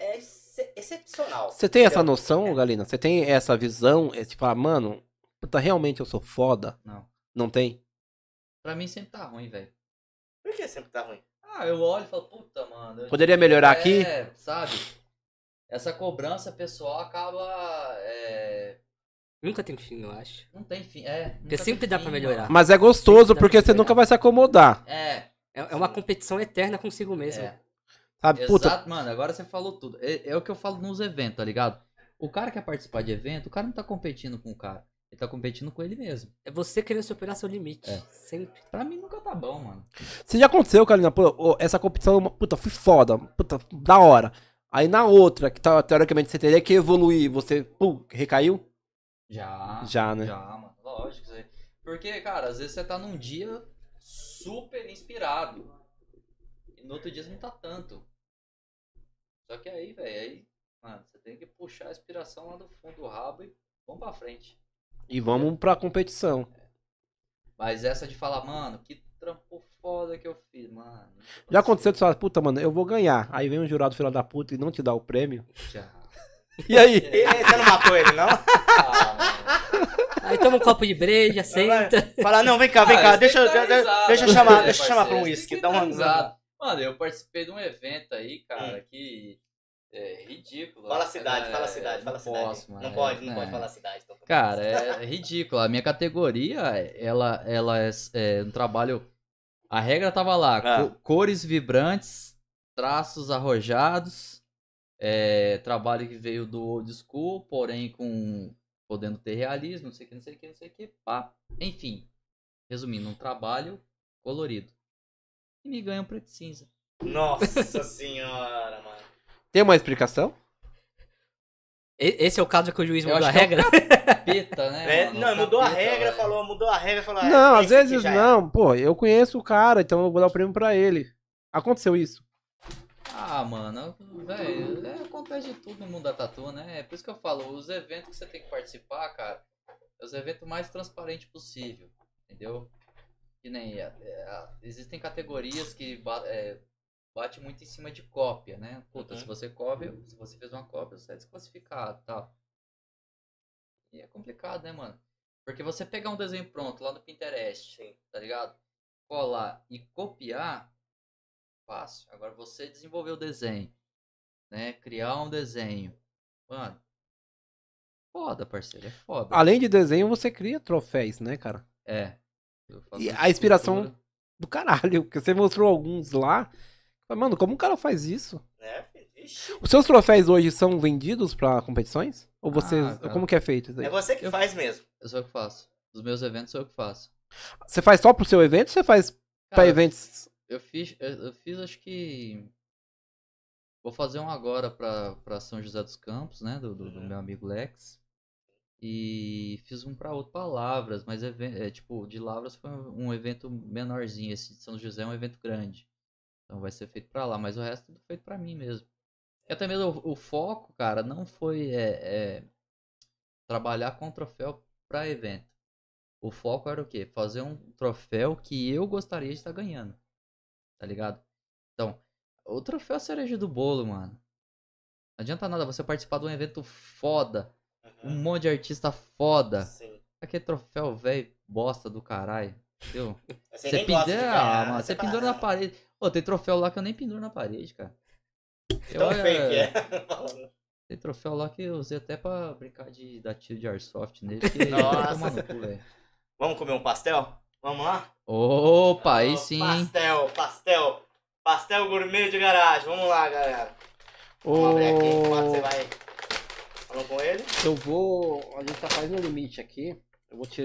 Speaker 1: É ex- excepcional.
Speaker 2: Você tem essa noção,
Speaker 1: É.
Speaker 2: Galina? Você tem essa visão? É tipo, ah, mano, puta, realmente eu sou foda?
Speaker 3: Não.
Speaker 2: Não tem?
Speaker 3: Pra mim sempre tá ruim, velho.
Speaker 1: Por que sempre tá ruim?
Speaker 3: Ah, eu olho e falo, puta, mano. eu
Speaker 2: Poderia melhorar aqui?
Speaker 3: É, sabe? Essa cobrança pessoal acaba. É,
Speaker 4: Nunca tem fim, eu acho.
Speaker 3: não tem fim. É,
Speaker 4: Porque sempre dá
Speaker 3: fim,
Speaker 4: pra melhorar.
Speaker 3: mano.
Speaker 2: Mas é gostoso
Speaker 4: Tem que
Speaker 2: porque você nunca vai se acomodar.
Speaker 3: É,
Speaker 4: É, é uma competição eterna consigo mesmo.
Speaker 3: é.
Speaker 2: Sabe? Puta,
Speaker 3: Exato, mano. Agora você falou tudo. É, é o que eu falo nos eventos, tá ligado? O cara quer participar de evento, o cara não tá competindo com o cara. Ele tá competindo com ele mesmo.
Speaker 4: É você querendo superar seu limite.
Speaker 3: É.
Speaker 4: Sempre.
Speaker 3: Pra mim nunca tá bom, mano.
Speaker 2: se já aconteceu, Galina, pô, essa competição, puta, fui foda, puta, da hora. Aí na outra, que tá, teoricamente você teria que evoluir, você, pum, recaiu?
Speaker 3: Já.
Speaker 2: Já, né?
Speaker 3: Já, mano. Lógico. Você... Porque, cara, às vezes você tá num dia super inspirado. E no outro dia não tá tanto. Só que aí, velho, aí, mano, você tem que puxar a inspiração lá do fundo do rabo e vamos pra frente.
Speaker 2: E vamos pra competição.
Speaker 3: Mas essa de falar, mano, que trampo foda que eu fiz, mano.
Speaker 2: Já aconteceu de você falar, puta, mano, eu vou ganhar. Aí vem um jurado filho da puta e não te dá o prêmio.
Speaker 3: Já.
Speaker 2: E aí?
Speaker 1: E aí, Você não matou ele, não?
Speaker 3: Ah,
Speaker 4: Aí toma um copo de breja, senta.
Speaker 1: Fala, não, vem cá, vem
Speaker 3: Ah,
Speaker 1: cá,
Speaker 3: isso
Speaker 1: deixa,
Speaker 3: dar
Speaker 1: deixa, deixa eu
Speaker 3: né,
Speaker 1: chamar, deixa eu chamar pra um
Speaker 3: Isso
Speaker 1: uísque. Dá uma.
Speaker 3: risada. Mano, eu participei de um evento aí, cara,
Speaker 1: Hum.
Speaker 3: que é ridículo.
Speaker 1: Fala a cidade,
Speaker 3: É,
Speaker 1: fala a cidade, fala a cidade.
Speaker 3: Posso, mano,
Speaker 1: não
Speaker 3: é,
Speaker 1: pode, não
Speaker 3: é.
Speaker 1: pode falar a cidade. Então.
Speaker 3: Cara, é ridículo. A minha categoria, ela, ela é, é um trabalho. A regra tava lá:
Speaker 1: Ah.
Speaker 3: co- cores vibrantes, traços arrojados. é, trabalho que veio do old school, porém com podendo ter realismo, não sei o que, não sei o que, não sei o que, pá. Enfim, resumindo, um trabalho colorido. E me ganha um preto e cinza.
Speaker 1: Nossa senhora, mano.
Speaker 2: Tem uma explicação?
Speaker 4: Esse é o caso que o juiz mudou a
Speaker 3: é
Speaker 4: regra?
Speaker 3: Né?
Speaker 1: É, não, mudou a regra,
Speaker 3: velho.
Speaker 1: falou, mudou a regra, falou.
Speaker 2: Não, às vezes
Speaker 1: já é.
Speaker 2: não. Pô, eu conheço o cara, então eu vou dar o prêmio pra ele. Aconteceu isso.
Speaker 3: Ah, mano, velho, é, acontece de tudo no mundo da tatu, né? É por isso que eu falo, os eventos que você tem que participar, cara, é os eventos mais transparentes possível, entendeu? Que nem, é, é, existem categorias que é, bate muito em cima de cópia, né? Puta,
Speaker 1: Uhum.
Speaker 3: se você cópia, se você fez uma cópia, você é desclassificado tal. E é complicado, né, mano? Porque você pegar um desenho pronto lá no Pinterest,
Speaker 1: Sim.
Speaker 3: tá ligado? Colar e copiar, fácil. Agora você desenvolver o desenho, né? Criar um desenho. Mano, foda, parceiro, é foda.
Speaker 2: Além de desenho, você cria troféus, né, cara?
Speaker 3: É.
Speaker 2: E a inspiração-
Speaker 3: escultura.
Speaker 2: Do caralho, porque você mostrou alguns lá. Mano, como o cara faz isso?
Speaker 1: É, ixi.
Speaker 2: Os seus troféus hoje são vendidos pra competições? Ou você.
Speaker 3: Ah,
Speaker 2: como que é feito isso aí?
Speaker 1: É você que
Speaker 3: Eu-
Speaker 1: faz mesmo.
Speaker 3: Eu sou eu que faço. Dos meus eventos sou eu que faço.
Speaker 2: Você faz só pro seu evento ou você faz pra
Speaker 3: Cara,
Speaker 2: eventos?
Speaker 3: Eu fiz, eu, eu fiz acho que. Vou fazer um agora pra, pra São José dos Campos, né? Do, do, do
Speaker 1: Uhum.
Speaker 3: meu amigo Lex. E fiz um pra outro Palavras, mas even- é, tipo, de Lavras foi um um evento menorzinho. Esse de São José é um evento grande. Então vai ser feito pra lá, mas o resto é tudo feito pra mim mesmo. E até mesmo o, o foco, cara, não foi é, é, trabalhar com troféu pra evento. O foco era o quê? Fazer um troféu que eu gostaria de estar ganhando. Tá ligado? Então, o troféu é a cereja do bolo, mano. Não adianta nada você participar de um evento foda, um
Speaker 1: Uhum.
Speaker 3: monte de artista foda.
Speaker 1: Sim.
Speaker 3: Aquele troféu velho, bosta do caralho. Entendeu?
Speaker 1: Você,
Speaker 3: Você pendura,
Speaker 1: ganhar,
Speaker 3: ah,
Speaker 1: né?
Speaker 3: mano, você pendura na
Speaker 1: "Ah,
Speaker 3: parede. Pô, tem troféu lá que eu nem penduro na parede, cara.
Speaker 1: Tão
Speaker 3: Eu,
Speaker 1: que
Speaker 3: é,
Speaker 1: é.
Speaker 3: Tem troféu lá que eu usei até pra brincar de dar tiro de airsoft nele.
Speaker 1: Nossa.
Speaker 3: velho.
Speaker 1: Vamos comer um pastel? Vamos lá?
Speaker 3: Opa, aí sim.
Speaker 1: Pastel, pastel. Pastel gourmet de garagem. Vamos lá, galera. Vamos abrir aqui enquanto você vai falando com ele.
Speaker 2: Eu vou. A gente tá no limite aqui. Eu vou te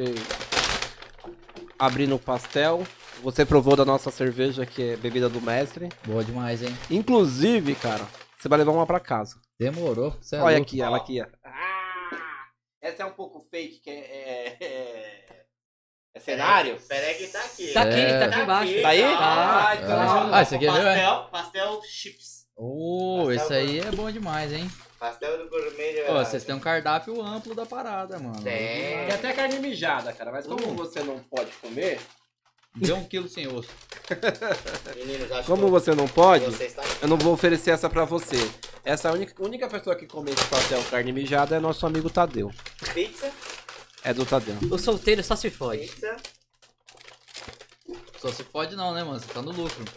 Speaker 2: abrir no pastel. Você provou da nossa cerveja, que é bebida do mestre.
Speaker 3: Boa demais, hein?
Speaker 2: Inclusive, cara, você vai levar uma pra casa.
Speaker 3: Demorou. Cê é
Speaker 2: Olha
Speaker 3: louco.
Speaker 2: aqui, ela aqui, ó. Ah, essa é um pouco fake, que é. é, é cenário?
Speaker 1: Peraí que tá aqui.
Speaker 4: Tá aqui,
Speaker 3: É.
Speaker 4: tá aqui embaixo.
Speaker 2: Tá aí?
Speaker 1: Ah,
Speaker 2: Ah,
Speaker 1: então.
Speaker 3: Ah, esse aqui é meu, é?
Speaker 1: pastel, pastel chips.
Speaker 3: Oh,
Speaker 1: Pastel
Speaker 3: esse aí é bom demais, hein?
Speaker 1: Pastel do gourmet de
Speaker 3: Pô, vocês têm um cardápio amplo da parada, mano.
Speaker 1: Tem.
Speaker 2: Tem até carne mijada, cara. Mas como
Speaker 3: Hum.
Speaker 2: você não pode comer,
Speaker 3: Deu um quilo sem osso.
Speaker 1: Meninos, acho
Speaker 2: como
Speaker 1: que
Speaker 2: você não pode,
Speaker 1: você está...
Speaker 2: eu não vou oferecer essa pra você. Essa única, única pessoa que come esse pastel carne mijada é nosso amigo Tadeu.
Speaker 1: Pizza,
Speaker 2: É do Tadeu.
Speaker 4: O solteiro só se fode.
Speaker 1: pizza.
Speaker 3: Só se pode não, né, mano? Você tá no lucro.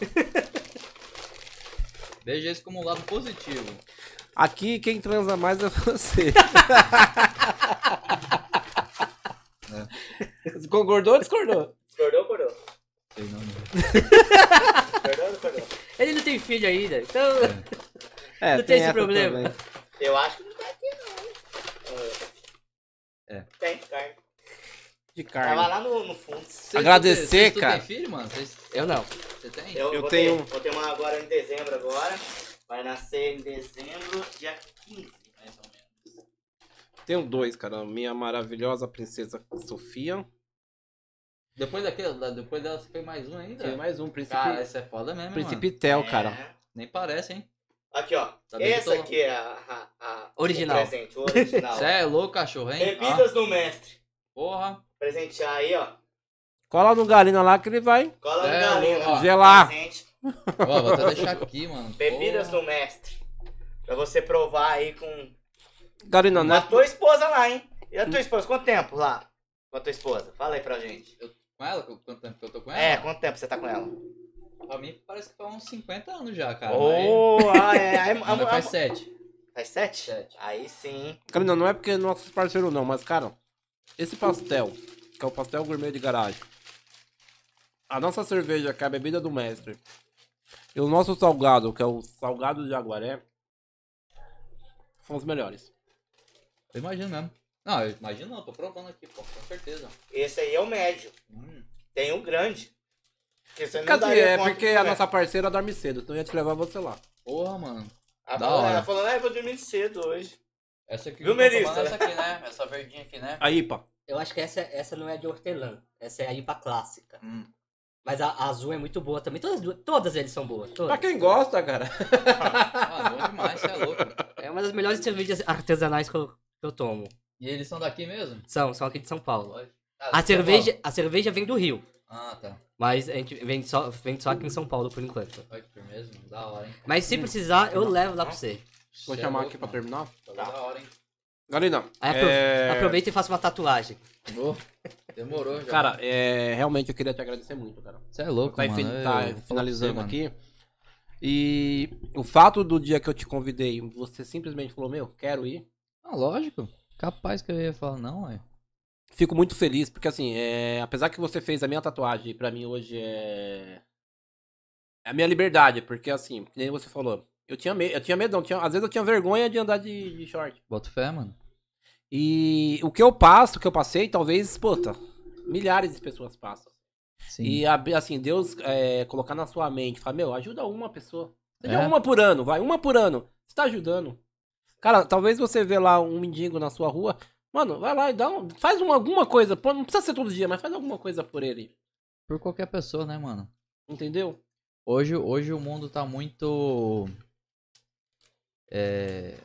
Speaker 3: Veja isso como um lado positivo.
Speaker 2: Aqui quem transa mais é você. Você Concordou ou discordou?
Speaker 1: Discordou, acordou?
Speaker 3: Sei não, não.
Speaker 1: Discordou, ou discordou?
Speaker 4: Ele não tem filho ainda, então.
Speaker 2: É,
Speaker 4: Não tem esse
Speaker 2: essa
Speaker 4: problema.
Speaker 2: também.
Speaker 1: Eu acho que não tá aqui, não.
Speaker 3: É.
Speaker 1: Tem, carne.
Speaker 2: De
Speaker 1: Tava
Speaker 2: carne.
Speaker 1: lá no, no fundo.
Speaker 3: Vocês
Speaker 2: Agradecer, cara.
Speaker 3: Tem filho, mano? Vocês-
Speaker 4: Eu não.
Speaker 3: Você tem?
Speaker 1: Eu,
Speaker 2: Eu
Speaker 1: vou
Speaker 2: tenho-
Speaker 1: Ter, vou ter uma agora em dezembro agora. Vai nascer em dezembro, dia 15, mais ou menos.
Speaker 2: Tenho dois, cara. Minha maravilhosa princesa Sofia.
Speaker 3: Depois daquele, da- depois dela você fez mais um ainda?
Speaker 2: Tem mais um, Príncipe,
Speaker 3: Cara, esse é foda mesmo,
Speaker 2: Príncipe
Speaker 3: mano.
Speaker 2: Tel,
Speaker 1: É.
Speaker 2: cara.
Speaker 3: Nem parece, hein?
Speaker 1: Aqui, ó.
Speaker 3: Tá
Speaker 1: Essa
Speaker 3: tô-
Speaker 1: aqui é a, a- a-
Speaker 4: Original.
Speaker 1: o presente, o original.
Speaker 3: Você é louco, cachorro, hein?
Speaker 1: Bebidas do mestre.
Speaker 3: Ah, porra.
Speaker 1: Presentear aí, ó.
Speaker 2: Cola no Galina lá que ele vai.
Speaker 1: Cola
Speaker 3: Cê
Speaker 1: no
Speaker 3: é
Speaker 1: galinho, ó.
Speaker 3: ó.
Speaker 2: Gelar.
Speaker 1: Presente.
Speaker 3: Ó, vou até deixar aqui, mano.
Speaker 1: Bebidas
Speaker 3: Porra.
Speaker 1: do mestre. Pra você provar aí com.
Speaker 2: Galina,
Speaker 1: Com
Speaker 2: não
Speaker 1: a
Speaker 2: é...
Speaker 1: tua esposa lá, hein? E a tua esposa? Quanto tempo lá? Com a tua esposa? Fala aí pra gente.
Speaker 3: Com ela? Quanto tempo que eu tô com ela?
Speaker 1: É, quanto tempo você tá com ela?
Speaker 3: Pra mim parece que foi uns 50 anos já, cara.
Speaker 1: Oh, ah, é. Aí,
Speaker 3: Mas... Ainda
Speaker 1: a-
Speaker 3: faz
Speaker 1: a-
Speaker 3: 7.
Speaker 1: faz sete?
Speaker 3: Sete.
Speaker 1: Aí sim.
Speaker 2: Galina, não é porque é nossos parceiros não, mas, cara, esse pastel, que é o pastel gourmet de garagem, a nossa cerveja, que é a bebida do mestre, e o nosso salgado, que é o salgado de Jaguaré, são os melhores.
Speaker 3: Eu imagino mesmo. Não, eu imagino não, tô provando aqui, pô, com certeza.
Speaker 1: Esse aí é o médio.
Speaker 3: Hum.
Speaker 1: Tem o grande. Que você não daria
Speaker 2: é
Speaker 1: conta
Speaker 2: porque a
Speaker 1: comer.
Speaker 2: nossa parceira dorme cedo, então eu ia te levar você lá.
Speaker 3: Porra, mano.
Speaker 1: Ela
Speaker 3: Da
Speaker 1: falou,
Speaker 3: hora.
Speaker 1: ela falou, ah, eu vou dormir cedo hoje.
Speaker 3: Essa aqui
Speaker 1: Viu,
Speaker 3: eu tô
Speaker 1: Melissa?
Speaker 3: tomando essa aqui, né? Essa verdinha aqui, né?
Speaker 2: Aí, pá.
Speaker 4: Eu acho que essa, essa não é de hortelã. Essa é a IPA clássica.
Speaker 3: Hum.
Speaker 4: Mas a, a azul é muito boa também. Todas, todas eles são boas.
Speaker 2: Pra
Speaker 4: Todas.
Speaker 2: quem gosta, cara.
Speaker 3: Ah, bom demais, você é louco.
Speaker 4: É uma das melhores cervejas artesanais que eu, que eu tomo.
Speaker 3: E eles são daqui mesmo?
Speaker 4: São, são aqui de São Paulo.
Speaker 3: Ah,
Speaker 4: A
Speaker 3: São
Speaker 4: cerveja, a cerveja vem do Rio.
Speaker 3: Paulo. Ah, tá.
Speaker 4: Mas a gente vende só, vende só aqui em São Paulo por enquanto.
Speaker 3: Olha que mano. Da hora, hein?
Speaker 4: Mas se precisar, eu levo lá pra você.
Speaker 2: Vou
Speaker 3: é
Speaker 2: chamar
Speaker 3: louco,
Speaker 2: aqui pra
Speaker 3: mano.
Speaker 2: terminar.
Speaker 3: Tá da hora, hein?
Speaker 2: Galina, é...
Speaker 4: aproveita e faça uma tatuagem.
Speaker 3: Ô, Demorou já.
Speaker 2: Cara, é... realmente eu queria te agradecer muito, cara.
Speaker 3: você é louco,
Speaker 2: tá,
Speaker 3: mano.
Speaker 2: tá
Speaker 3: eu
Speaker 2: finalizando
Speaker 3: você, mano.
Speaker 2: aqui. E o fato do dia que eu te convidei, você simplesmente falou, meu, quero ir.
Speaker 3: Ah, lógico. Capaz que eu ia falar, não, ué.
Speaker 2: Fico muito feliz, porque assim, é... apesar que você fez a minha tatuagem, pra mim hoje é. É a minha liberdade, porque assim, nem você falou, eu tinha medo, eu tinha medo, não, tinha... às vezes eu tinha vergonha de andar de, de short.
Speaker 3: Bota fé, mano.
Speaker 2: E o que eu passo, o que eu passei, talvez, puta, milhares de pessoas passam.
Speaker 3: Sim.
Speaker 2: E assim, Deus é, colocar na sua mente, falar, meu, ajuda uma pessoa. Seja
Speaker 3: É.
Speaker 2: uma por ano, vai, uma por ano. Você tá ajudando. Cara, talvez você vê lá um mendigo na sua rua, mano, vai lá e dá um, faz uma, alguma coisa, não precisa ser todo dia, mas faz alguma coisa por ele.
Speaker 3: Por qualquer pessoa, né, mano?
Speaker 2: Entendeu?
Speaker 3: Hoje, hoje o mundo tá muito. É.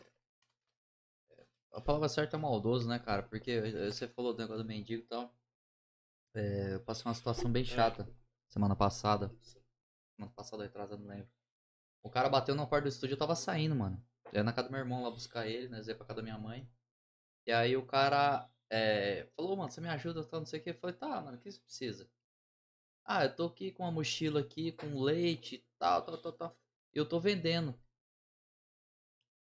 Speaker 3: A palavra certa é maldoso, né, cara? Porque você falou do negócio do mendigo e tal. É, eu passei uma situação bem chata semana passada. Semana passada, retrasada, não lembro. O cara bateu na porta do estúdio, eu tava saindo, mano. Eu ia na casa do meu irmão lá buscar ele, né? Ia pra casa da minha mãe. E aí o cara é, falou, mano, você me ajuda, tal, não sei o que. Eu falei, tá, mano, o que você precisa? Ah, eu tô aqui com uma mochila aqui, com leite e tal, tal, tal, tal. E eu tô vendendo.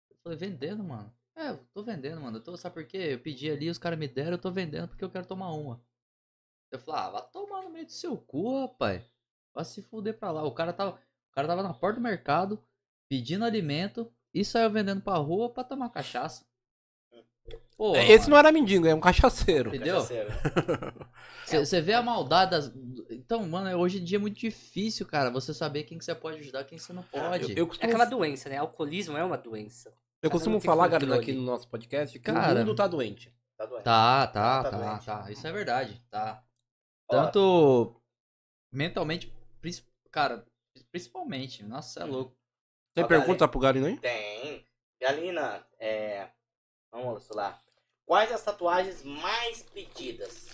Speaker 3: Eu falei, vendendo, mano? É, eu tô vendendo, mano. Eu tô, sabe por quê? Eu pedi ali, os caras me deram, eu tô vendendo porque eu quero tomar uma. Eu falei, ah, vai tomar no meio do seu cu, rapaz. Vai se fuder pra lá. O cara tava, o cara tava na porta do mercado, pedindo alimento e saiu vendendo pra rua pra tomar cachaça. Pô,
Speaker 2: É, Esse não era mendigo, é um cachaceiro.
Speaker 3: Entendeu?
Speaker 1: Cachaceiro.
Speaker 3: Você vê a maldade das. Então, mano, hoje em dia é muito difícil, cara, você saber quem que você pode ajudar quem você não pode.
Speaker 2: Eu, eu
Speaker 4: É
Speaker 2: costumo,
Speaker 4: aquela doença, né? Alcoolismo é uma doença.
Speaker 2: Eu costumo
Speaker 4: não tem
Speaker 2: falar, galera, aqui no nosso podcast, que
Speaker 3: Cara,
Speaker 2: o mundo tá doente.
Speaker 1: Tá doente.
Speaker 3: Tá, tá,
Speaker 1: Tá
Speaker 3: tá, tá. Isso é verdade, tá. Tanto mentalmente, cara, principalmente. Nossa, é louco.
Speaker 2: Tem
Speaker 1: Ó,
Speaker 2: pergunta pro Galina aí?
Speaker 1: Tem. Galina, é... Vamos lá. Quais as tatuagens mais pedidas?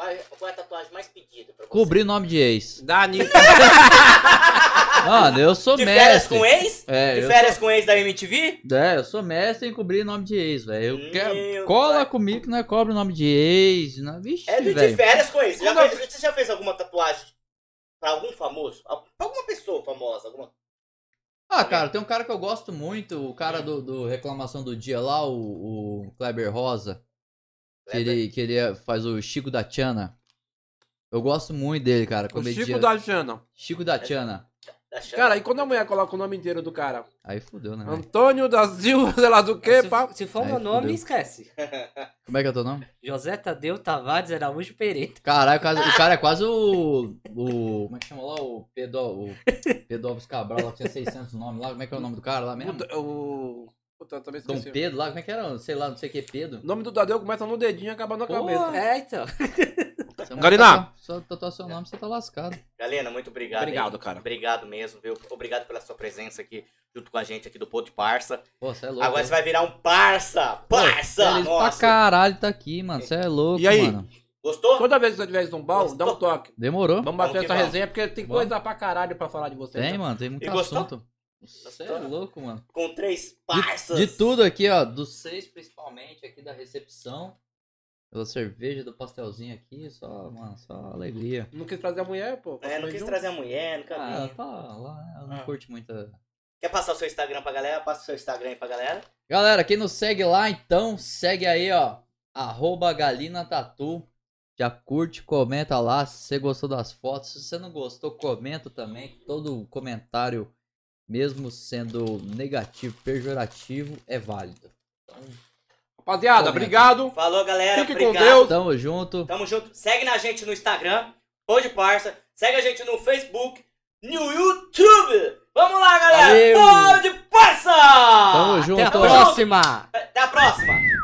Speaker 1: Qual, é- qual é a tatuagem mais pedida pra você?
Speaker 3: Cobrir nome de ex.
Speaker 2: Dani.
Speaker 3: Mano, eu sou
Speaker 1: De férias
Speaker 3: mestre.
Speaker 1: com ex?
Speaker 3: É,
Speaker 1: De férias com ex da MTV?
Speaker 3: sou, é, eu sou mestre em cobrir nome de ex, velho. Eu quero. Cola
Speaker 1: pai.
Speaker 3: comigo que não é cobre nome de ex. Não, vixe,
Speaker 1: É de, de férias com ex. Você já, fez, você já fez alguma tatuagem pra algum famoso? Pra alguma pessoa famosa? Alguma...
Speaker 3: Ah, cara, tem um cara que eu gosto muito, o cara do, do Reclamação do Dia lá, o, o Kleber Rosa. Que ele, que ele é- faz o Chico da Tiana. Eu gosto muito dele, cara.
Speaker 2: O
Speaker 3: comediante.
Speaker 2: Chico da Jana.
Speaker 3: Chico da Tiana.
Speaker 2: Cara, e quando a mulher coloca o nome inteiro do cara?
Speaker 3: Aí fudeu, né? velho?
Speaker 2: Antônio da Silva, sei lá do que,
Speaker 4: se,
Speaker 2: pá.
Speaker 4: se for
Speaker 3: Aí
Speaker 4: meu nome,
Speaker 3: fudeu.
Speaker 4: esquece.
Speaker 3: Como é que é o teu nome?
Speaker 4: José Tadeu Tavares Araújo Pereira.
Speaker 3: Caralho, quase- o cara é quase o. o como é que chama lá? O Pedro, o Pedro Alves Cabral, lá que tinha 600 nomes lá. Como é que é o nome do cara lá mesmo?
Speaker 2: O... Puta, eu também
Speaker 3: Dom. Pedro lá, como é que era? Sei lá, não sei o que, Pedro.
Speaker 2: O nome do Tadeu começa no dedinho e acaba na
Speaker 3: Porra.
Speaker 2: cabeça.
Speaker 4: É, então.
Speaker 2: Galina.
Speaker 3: Só tatuar seu nome, você tá lascado.
Speaker 1: Galena, muito obrigado.
Speaker 2: Obrigado,
Speaker 1: aí.
Speaker 2: cara.
Speaker 1: Obrigado mesmo, viu? Obrigado pela sua presença aqui junto com a gente aqui do Pod Parça.
Speaker 3: Pô, você é louco.
Speaker 1: Agora
Speaker 3: hein?
Speaker 1: você vai virar um parça!
Speaker 3: Pô,
Speaker 1: Parça!
Speaker 3: pra
Speaker 1: Nossa!
Speaker 3: caralho tá aqui, mano. Você é louco,
Speaker 2: E aí?
Speaker 3: mano.
Speaker 1: Gostou?
Speaker 2: Toda vez que você tiver em São Paulo, dá um toque.
Speaker 3: Demorou.
Speaker 2: Vamos bater essa
Speaker 1: vamos.
Speaker 2: resenha, porque tem
Speaker 3: Vamos.
Speaker 2: coisa pra caralho pra falar de você.
Speaker 3: Tem,
Speaker 2: né?
Speaker 3: mano, tem muito
Speaker 1: E gostou?
Speaker 3: Você é louco, mano.
Speaker 1: Com três
Speaker 3: De,
Speaker 1: parças.
Speaker 3: de tudo aqui, ó. Dos seis, principalmente, aqui da recepção. Pela cerveja, do pastelzinho aqui. Só, mano, só alegria.
Speaker 2: Não quis trazer a mulher, pô.
Speaker 1: É, não quis
Speaker 2: Junto.
Speaker 1: trazer a mulher, nunca
Speaker 3: Ah,
Speaker 1: vi.
Speaker 3: tá lá, né? Ela não
Speaker 1: Ah.
Speaker 3: curte muita.
Speaker 1: Quer passar o seu Instagram pra galera? Passa o seu Instagram aí pra galera.
Speaker 3: Galera, quem nos segue lá, então, segue aí, ó. Arroba Galina Tatu. Já curte, comenta lá se você gostou das fotos. Se você não gostou, comenta também. Todo comentário, mesmo sendo negativo, pejorativo, é válido. Então,
Speaker 2: Rapaziada,
Speaker 3: Comenta.
Speaker 2: obrigado.
Speaker 1: Falou, galera.
Speaker 2: Fique com
Speaker 1: obrigado.
Speaker 2: Deus.
Speaker 3: tamo junto.
Speaker 1: Tamo junto. Segue na gente no Instagram, Pod Parça. Segue a gente no Facebook, no YouTube. Vamos lá, galera.
Speaker 3: Valeu.
Speaker 1: Pod Parça!
Speaker 3: Tamo junto.
Speaker 4: Até a próxima!
Speaker 1: Até a próxima.